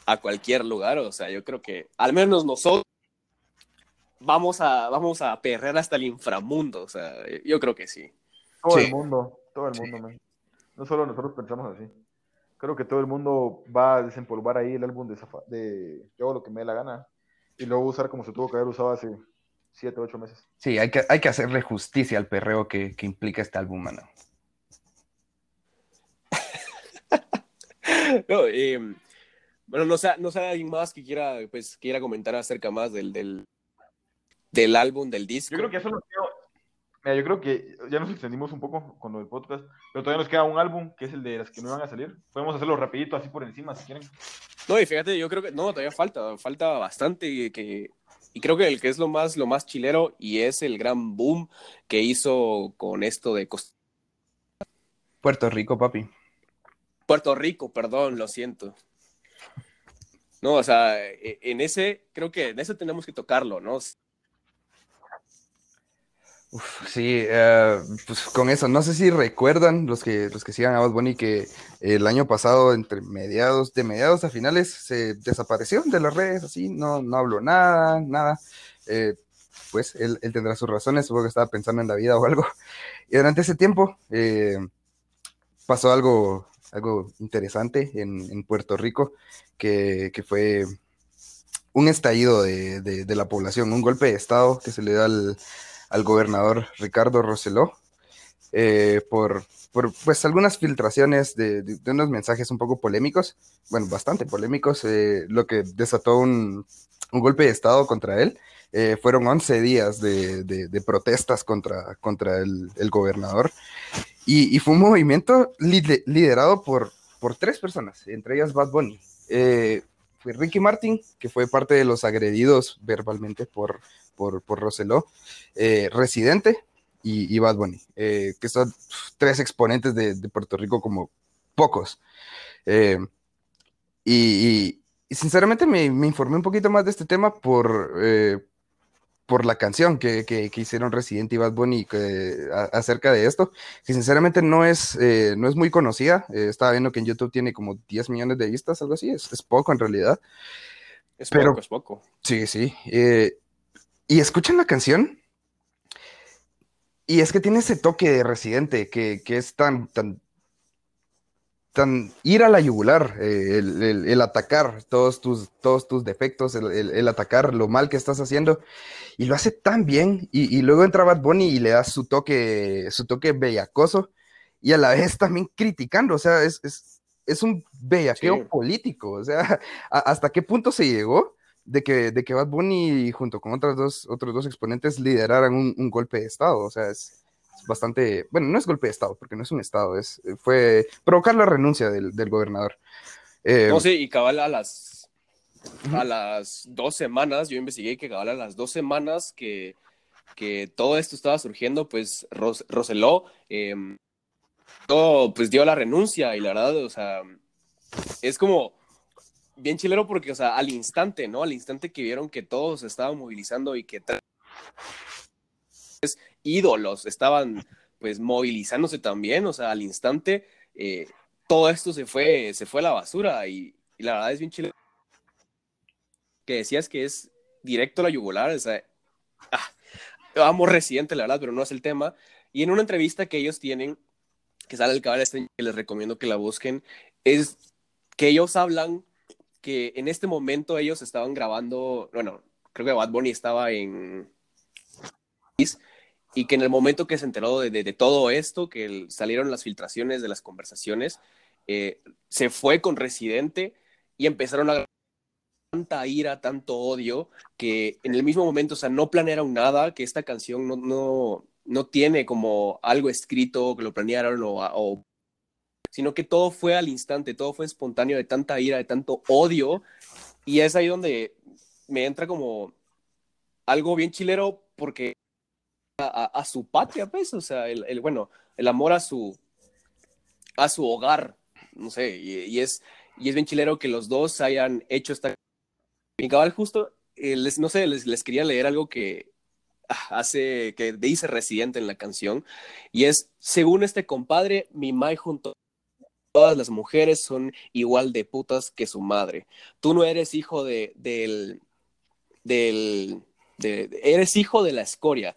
a cualquier lugar, o sea, yo creo que al menos nosotros vamos a, vamos a perrear hasta el inframundo, o sea, yo creo que sí. Todo Sí. el mundo, todo el Sí. mundo, man. No solo nosotros pensamos así. Creo que todo el mundo va a desempolvar ahí el álbum de, Zafa- de Yo hago lo que me dé la gana y luego usar como se tuvo que haber usado hace 7, 8 meses. Sí, hay que, hay que hacerle justicia al perreo que, que implica este álbum, mano. No, eh, bueno, no sé, no sé alguien más que quiera, pues, quiera comentar acerca más del, del, del álbum, del disco. Yo creo que eso nos queda. Mira, yo creo que ya nos extendimos un poco con lo del podcast, pero todavía nos queda un álbum que es el de las que no van a salir. Podemos hacerlo rapidito, así por encima, si quieren. No, y fíjate, yo creo que no, todavía falta, falta bastante y que y creo que el que es lo más lo más chilero y es el gran boom que hizo con esto de Costa- Puerto Rico, papi. Puerto Rico, perdón, lo siento. No, o sea, e- en ese creo que en ese tenemos que tocarlo, ¿no? Sí, eh, pues con eso, no sé si recuerdan los que, los que sigan a Bad Bunny que el año pasado, entre mediados, de mediados a finales, se desapareció de las redes, así, no, no habló nada, nada. Eh, pues él, tendrá sus razones, supongo que estaba pensando en la vida o algo. Y durante ese tiempo eh, pasó algo, algo interesante en, Puerto Rico, que, fue un estallido de, la población, un golpe de Estado que se le dio al, gobernador Ricardo Roseló eh, por, pues algunas filtraciones de, unos mensajes un poco polémicos, bueno, bastante polémicos, eh, lo que desató un, golpe de Estado contra él. Eh, fueron 11 días de, protestas contra, contra el, gobernador y, fue un movimiento liderado por, por tres personas, entre ellas Bad Bunny. Fue Ricky Martin, que fue parte de los agredidos verbalmente por, por, por Roseló, Residente, y, Bad Bunny, eh, que son tres exponentes de, Puerto Rico como pocos. Eh, y, sinceramente me, informé un poquito más de este tema por, eh, por la canción que, que, hicieron Resident y Bad Bunny acerca de esto, que sinceramente no es, no es muy conocida. estaba viendo que en YouTube tiene como 10 millones de vistas, algo así, es, poco en realidad. Es poco, es poco. Sí, sí. Y escuchan la canción y es que tiene ese toque de residente que, es tan, tan, tan ir a la yugular, eh, el, atacar todos tus, todos tus defectos, el, atacar lo mal que estás haciendo, y lo hace tan bien, y, luego entra Bad Bunny y le da su toque, su toque bellacoso, y a la vez también criticando, o sea, es, es, un bellaqueo político, o sea, ¿hasta qué punto se llegó? De que, de que Bad Bunny junto con otras dos, otros dos exponentes lideraran un, golpe de Estado. O sea, es, bastante, bueno, no es golpe de Estado, porque no es un Estado, es, fue provocar la renuncia del, gobernador. Eh, no, sé, y cabal a las, a las dos semanas, yo investigué que cabal a las dos semanas que, que todo esto estaba surgiendo, pues Ros Roseló em, todo, pues dio la renuncia y la verdad, o sea, es como bien chilero porque, o sea, al instante, ¿no? Al instante que vieron que todos estaban movilizando y que ídolos estaban, pues, movilizándose también, o sea, al instante, eh, todo esto se fue, se fue a la basura y, la verdad es bien chilero que decías que es directo la yugular, o sea, ah, amo Residente, la verdad, pero no es el tema. Y en una entrevista que ellos tienen, que sale el cabal este, que les recomiendo que la busquen, es que ellos hablan que en este momento ellos estaban grabando, bueno, creo que Bad Bunny estaba en... Y que en el momento que se enteró de, todo esto, que salieron las filtraciones de las conversaciones, eh, se fue con Residente y empezaron a tanta ira, tanto odio, que en el mismo momento, o sea, no planearon nada, que esta canción no, no, no tiene como algo escrito, que lo planearon o, o sino que todo fue al instante, todo fue espontáneo de tanta ira, de tanto odio, y es ahí donde me entra como algo bien chilero porque a, su patria, pues, o sea, el, bueno, el amor a su, a su hogar, no sé, y, es, y es bien chilero que los dos hayan hecho esta... Mi cabal justo, eh, les, no sé, les, les quería leer algo que ah, hace, que dice Residente en la canción, y es, según este compadre, mi mai junto todas las mujeres son igual de putas que su madre. Tú no eres hijo de, del, del, eres hijo de la escoria,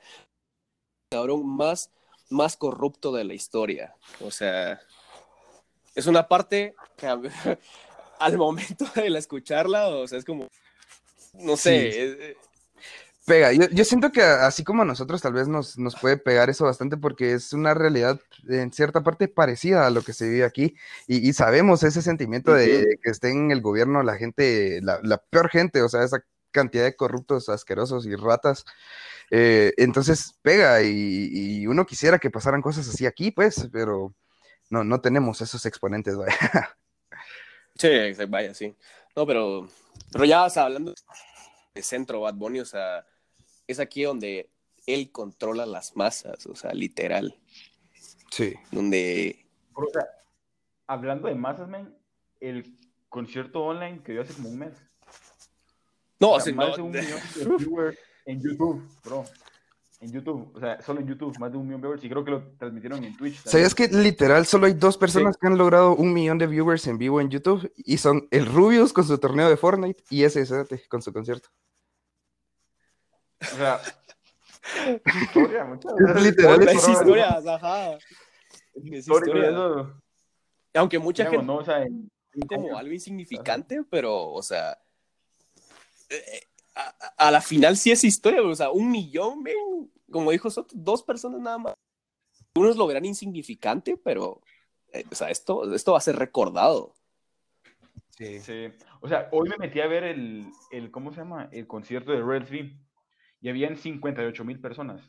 cabrón más, más corrupto de la historia. O sea, es una parte que al momento de la escucharla, o sea, es como, no sé, pega. Yo, siento que así como a nosotros tal vez nos, nos, puede pegar eso bastante porque es una realidad en cierta parte parecida a lo que se vive aquí y, sabemos ese sentimiento de, que esté en el gobierno la gente, la, peor gente, o sea, esa cantidad de corruptos, asquerosos y ratas. Eh, entonces pega y, uno quisiera que pasaran cosas así aquí, pues, pero no, no tenemos esos exponentes, vaya. Sí, vaya, sí. No, pero, pero ya, o sea, hablando de centro Bad Bunny, o sea, es aquí donde él controla las masas, o sea, literal. Sí. Donde. O sea, hablando de masas, man, el concierto online que dio hace como un mes. No, o sea, más de un millón de viewers en YouTube, bro. En YouTube, o sea, solo en YouTube, más de un millón de viewers, y creo que lo transmitieron en Twitch. ¿Sabías que literal solo hay dos personas que han logrado un millón de viewers en vivo en YouTube? Y son el Rubius con su torneo de Fortnite y ese con su concierto. O sea, es historia, muchachos. Es literal, Es historia, ajá. Es historia. eso. Aunque mucha Digamos, gente ¿no? O sea, en- como algo insignificante, pero, o sea, eh, a, a- la final sí es historia, o sea, un millón, men, como dijo Soto, dos personas nada más. Unos lo verán insignificante, pero, eh, o sea, esto, esto va a ser recordado. Sí. Sí. O sea, hoy me metí a ver el, el ¿cómo se llama? El concierto de Red V y habían 58 mil personas.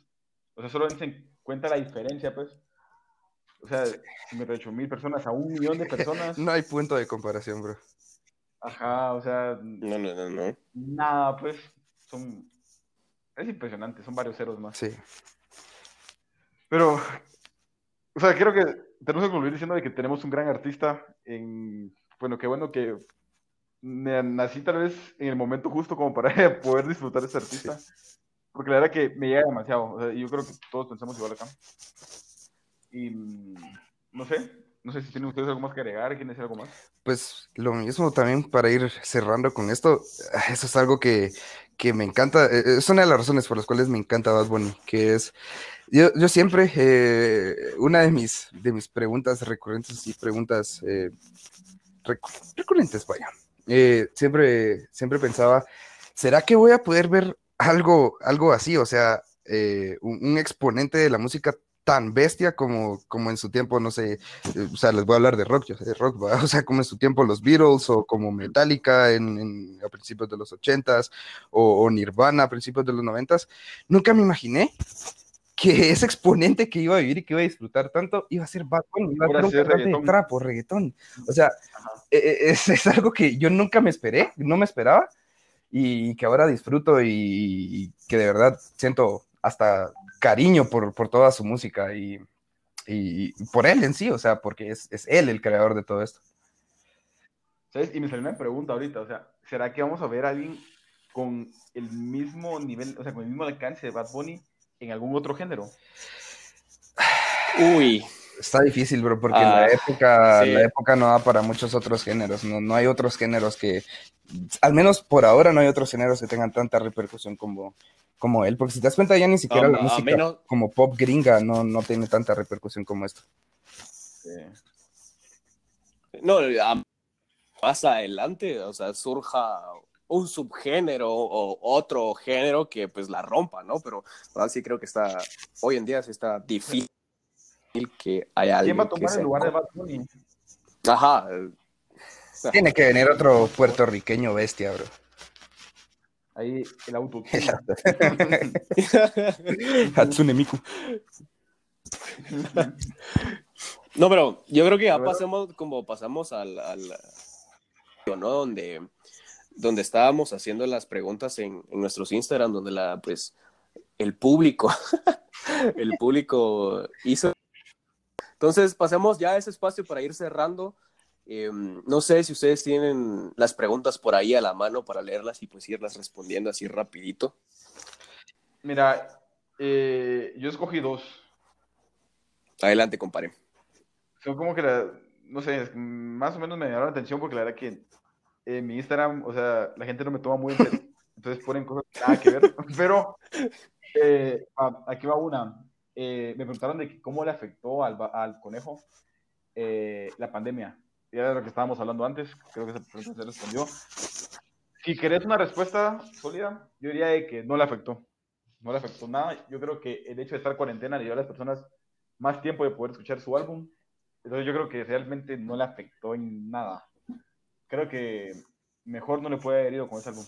O sea, solo dense en cuenta la diferencia, pues. O sea, 58 mil personas a un millón de personas. No hay punto de comparación, bro. Ajá, o sea, No, no, no, no. nada, pues. Son. Es impresionante, son varios ceros más. Sí. Pero, o sea, creo que tenemos que concluir diciendo de que tenemos un gran artista en, bueno, qué bueno que me nací tal vez en el momento justo como para poder disfrutar de este artista, porque la verdad que me llega demasiado, o sea, yo creo que todos pensamos igual acá. Y mm, no sé, no sé si tienen ustedes algo más que agregar, quieren decir algo más. Pues lo mismo también para ir cerrando con esto, eso es algo que, que me encanta, eh, es una de las razones por las cuales me encanta Bad Bunny, que es, yo, yo siempre, eh, una de mis, de mis preguntas recurrentes y preguntas eh, recu- recurrentes, vaya, eh, siempre, siempre pensaba, ¿será que voy a poder ver algo, algo así? O sea, eh, un, exponente de la música tan bestia como, como en su tiempo, no sé, eh, o sea, les voy a hablar de rock, yo sé de rock, ¿va? o sea, como en su tiempo los Beatles o como Metallica en, en- a principios de los ochentas o, o Nirvana a principios de los noventas, nunca me imaginé que ese exponente que iba a vivir y que iba a disfrutar tanto iba a ser Bad Bunny, iba a ser de reggaetón. trap o reggaetón, o sea, e- e- es, es algo que yo nunca me esperé, no me esperaba y que ahora disfruto y, y que de verdad siento hasta cariño por, por toda su música y, y por él en sí, o sea, porque es, es él el creador de todo esto. ¿Sabes? Y me salió una pregunta ahorita, o sea, ¿será que vamos a ver a alguien con el mismo nivel, o sea, con el mismo alcance de Bad Bunny en algún otro género? Uy, Está difícil, bro, porque Ah, la época, sí. la época no da para muchos otros géneros, no, no hay otros géneros que, al menos por ahora no hay otros géneros que tengan tanta repercusión como, como él, porque si te das cuenta ya ni siquiera la música menos- como pop gringa no, no tiene tanta repercusión como esto. Eh, no, más adelante, o sea, surja un subgénero o otro género que pues la rompa, ¿no? Pero ahora sí creo que está, hoy en día sí está difícil que haya alguien ¿Quién va a tomar el lugar de Bad Bunny? Ajá, Tiene que venir otro puertorriqueño bestia, bro. Ahí el auto. Hatsune Miku. No, pero yo creo que ya verdad- pasamos, como pasamos al, al ¿no? Donde, donde estábamos haciendo las preguntas en, en nuestros Instagram, donde la, pues, el público, el público hizo. Entonces, pasemos ya a ese espacio para ir cerrando. Eh, no sé si ustedes tienen las preguntas por ahí a la mano para leerlas y pues irlas respondiendo así rapidito. Mira, eh, yo escogí dos. Adelante, compadre. Son como que, la- no sé, más o menos me llamaron la atención porque la verdad que en mi Instagram, o sea, la gente no me toma muy en serio. Entonces ponen cosas que nada que ver. Pero eh, aquí va una. Eh, me preguntaron de cómo le afectó al, al conejo eh, la pandemia. Y era de lo que estábamos hablando antes. Creo que pregunta se respondió. Si querés una respuesta sólida, yo diría de que no le afectó. No le afectó nada. Yo creo que el hecho de estar en cuarentena le dio a las personas más tiempo de poder escuchar su álbum. Entonces yo creo que realmente no le afectó en nada. Creo que mejor no le puede haber ido con ese álbum.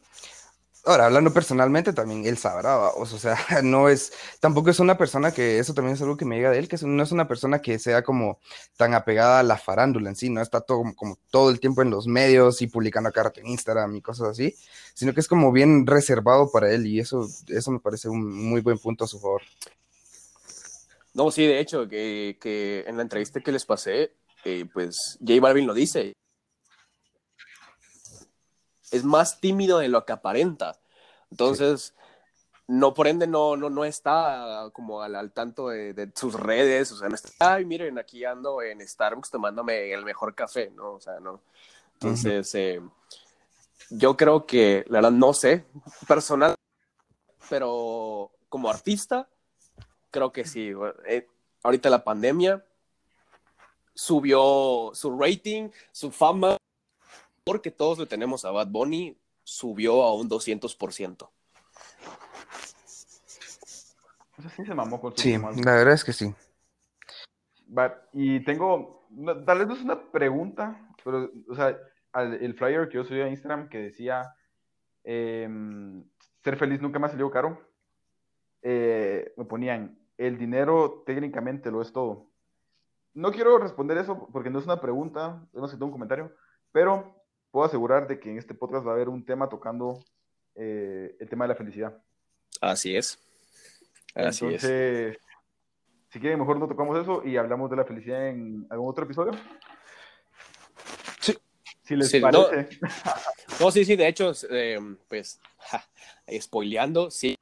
Ahora, hablando personalmente, también él sabrá, vamos, o sea, no es, tampoco es una persona que, eso también es algo que me llega de él, que es- no es una persona que sea como tan apegada a la farándula en sí, no está todo, como, todo el tiempo en los medios y publicando a cada rato en Instagram y cosas así, sino que es como bien reservado para él y eso, eso me parece un muy buen punto a su favor. No, sí, de hecho, que, que en la entrevista que les pasé, eh, pues J Balvin lo dice. Es más tímido de lo que aparenta. Entonces, no, por ende, no, no, no está como al, al tanto de, de sus redes. O sea, no está, ay, miren, aquí ando en Starbucks tomándome el mejor café, ¿no? O sea, no. Entonces, eh, yo creo que, la verdad, no sé, personal, pero como artista, creo que sí. Eh, ahorita la pandemia subió su rating, su fama, porque todos le tenemos a Bad Bunny, subió a un 200%. sí se mamó con su Sí, la verdad es que sí. y tengo, tal vez no es una pregunta, pero, o sea, el flyer que yo subí a Instagram que decía, em, ser feliz nunca más salió caro, eh, me ponían, el dinero técnicamente lo es todo. No quiero responder eso porque no es una pregunta, no sé, un comentario, pero puedo asegurar de que en este podcast va a haber un tema tocando eh, el tema de la felicidad. Así es. Así Entonces, si quieren, mejor no tocamos eso y hablamos de la felicidad en algún otro episodio. Sí. Si les parece. No, sí, sí, de hecho, eh, pues, ja, spoileando, sí,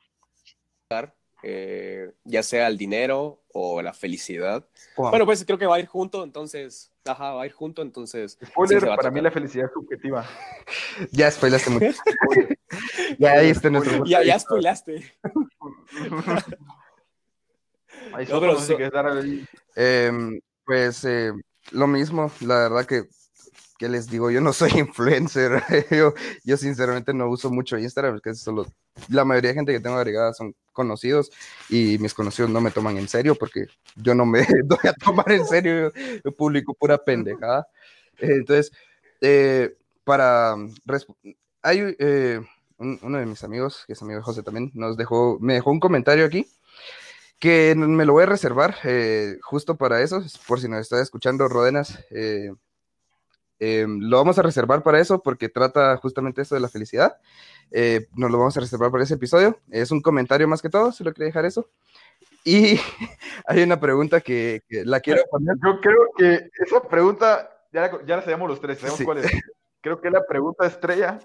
eh, ya sea el dinero o la felicidad. Bueno, pues creo que va a ir junto, entonces, ajá, va a ir junto, entonces. Spoiler, para mí la felicidad es subjetiva. ya spoilaste mucho. ya ahí está nuestro. Ya, ya spoilaste. Em, pues eh, lo mismo, la verdad que ¿qué les digo? Yo no soy influencer. yo, yo sinceramente no uso mucho Instagram, porque solo la mayoría de gente que tengo agregada son conocidos y mis conocidos no me toman en serio porque yo no me doy a tomar en serio, yo, publico pura pendejada. Entonces, eh, para... Hay eh, uno de mis amigos, que es amigo de José también, nos dejó, me dejó un comentario aquí que me lo voy a reservar eh, justo para eso, por si nos está escuchando Rodenas. Lo vamos a reservar para eso porque trata justamente eso de la felicidad. Eh, nos lo vamos a reservar para ese episodio. Es un comentario más que todo, si lo quiere dejar eso. Y hay una pregunta que, la quiero poner. Yo creo que esa pregunta, ya la, ya la sabemos los tres, sabemos cuál es. Creo que la pregunta estrella,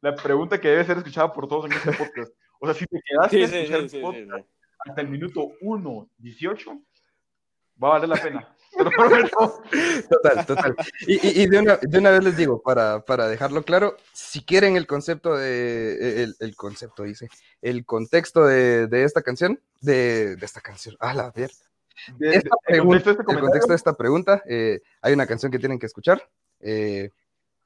la pregunta que debe ser escuchada por todos en este podcast. O sea, si te quedaste escuchar el podcast hasta el minuto 1, 18, va a valer la pena. Total, total. Y, de, una, de, una, vez les digo, para, para, dejarlo claro, si quieren el concepto de, el, el concepto dice, el contexto de, de esta canción, de, esta canción, a la. Esta pregunta, este el contexto de esta pregunta, eh, hay una canción que tienen que escuchar. Eh,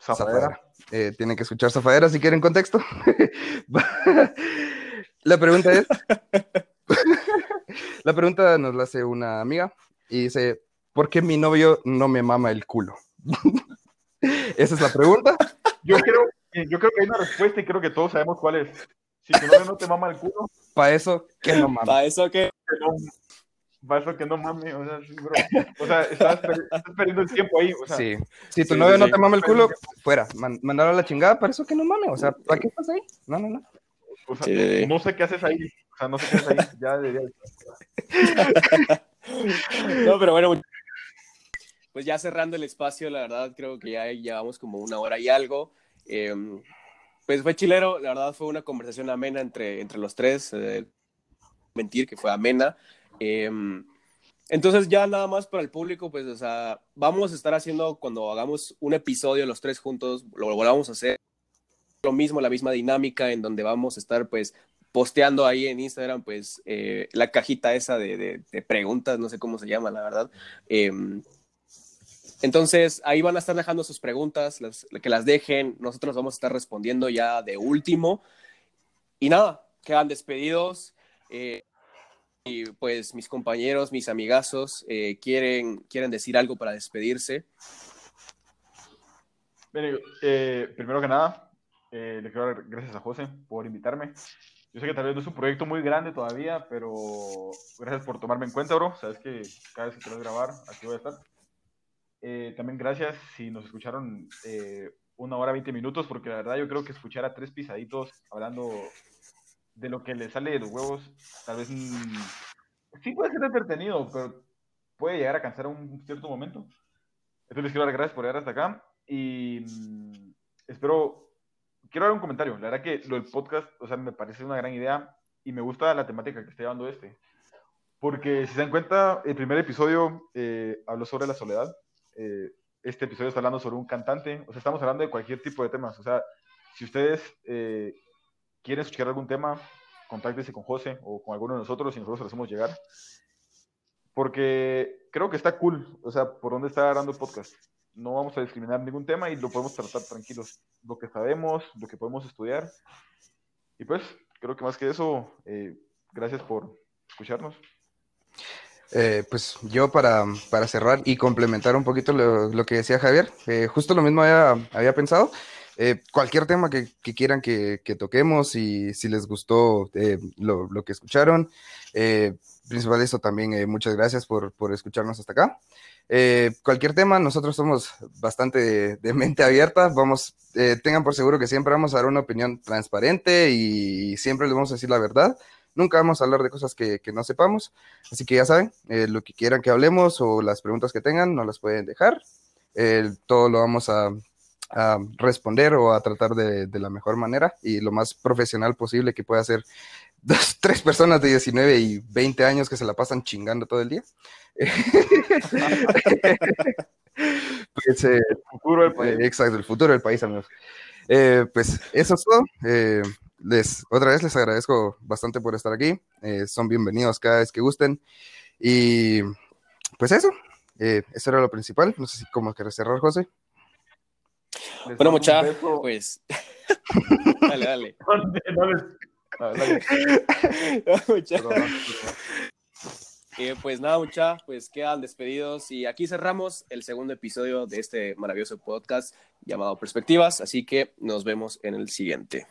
Zafadera. Eh, tienen que escuchar Zafadera si quieren contexto. la pregunta es, la pregunta nos la hace una amiga y dice, ¿por qué mi novio no me mama el culo? Esa es la pregunta. Yo creo, yo creo que hay una respuesta y creo que todos sabemos cuál es. Si tu novio no te mama el culo. Para eso, que no mames. Para eso que. Para eso que no mames. O sea, bro. O sea estás, perdiendo el tiempo ahí. O sea, sí. Si tu novio no te mama el culo, fuera. Man, a la chingada, para eso que no mames. O sea, ¿para qué estás ahí? No, no, no. O sea, no sé qué haces ahí. O sea, no sé qué haces ahí. Ya debería. no, pero bueno, pues ya cerrando el espacio, la verdad creo que ya llevamos como una hora y algo. Em, pues fue chilero, la verdad fue una conversación amena entre, entre los tres, eh, mentir que fue amena. Em, entonces ya nada más para el público, pues o vamos a estar haciendo cuando hagamos un episodio los tres juntos, lo volvamos a hacer lo mismo, la misma dinámica en donde vamos a estar pues posteando ahí en Instagram pues eh, la cajita esa de, de, preguntas, no sé cómo se llama la verdad. Eh, entonces, ahí van a estar dejando sus preguntas, que las dejen, nosotros vamos a estar respondiendo ya de último. Y nada, quedan despedidos. Eh, y pues mis compañeros, mis amigazos, eh, quieren, quieren decir algo para despedirse. Eh, primero que nada, le quiero dar gracias a José por invitarme. Yo sé que tal vez no es un proyecto muy grande todavía, pero gracias por tomarme en cuenta, bro. Sabes que cada vez que quieras grabar, aquí voy a estar. Eh, también gracias si nos escucharon eh, una hora, 20 minutos, porque la verdad yo creo que escuchar a tres pisaditos hablando de lo que les sale de los huevos, tal vez mm, sí puede ser entretenido, pero puede llegar a cansar a un cierto momento. Entonces les quiero dar gracias por llegar hasta acá y mm, espero, quiero dar un comentario. La verdad que lo del podcast, o sea, me parece una gran idea y me gusta la temática que está llevando este. Porque si se dan cuenta, el primer episodio eh, habló sobre la soledad eh, este episodio está hablando sobre un cantante, o sea, estamos hablando de cualquier tipo de temas, o sea, si ustedes eh, quieren escuchar algún tema, contáctese con José o con alguno de nosotros y nosotros lo hacemos llegar. Porque creo que está cool, o sea, por dónde está dando el podcast. No vamos a discriminar ningún tema y lo podemos tratar tranquilos. Lo que sabemos, lo que podemos estudiar. Y pues, creo que más que eso, eh, gracias por escucharnos. Eh, pues yo para, para, cerrar y complementar un poquito lo, lo que decía Javier, eh, justo lo mismo había, había pensado. Eh, cualquier tema que, que quieran que, que, toquemos y si les gustó eh, lo, lo, que escucharon, eh, principal eso también, muchas gracias por, por, escucharnos hasta acá. cualquier tema, nosotros somos bastante de, de mente abierta, vamos, tengan por seguro que siempre vamos a dar una opinión transparente y siempre les vamos a decir la verdad. Nunca vamos a hablar de cosas que, que no sepamos, así que ya saben, lo que quieran que hablemos o las preguntas que tengan, nos las pueden dejar. todo lo vamos a, a responder o a tratar de, de, la mejor manera y lo más profesional posible que pueda ser dos, tres personas de 19 y 20 años que se la pasan chingando todo el día. pues, eh, el futuro del país. Eh, exacto, el futuro del país, amigos. Eh, pues eso es todo. Eh, les, otra vez les agradezco bastante por estar aquí. Eh, son bienvenidos cada vez que gusten. Y pues eso, eso era lo principal. No sé si cómo quieres cerrar, José. Les bueno, mucha, pues. dale, dale. no, dale. mucha. Eh, pues nada, mucha, pues quedan despedidos y aquí cerramos el segundo episodio de este maravilloso podcast llamado Perspectivas, así que nos vemos en el siguiente.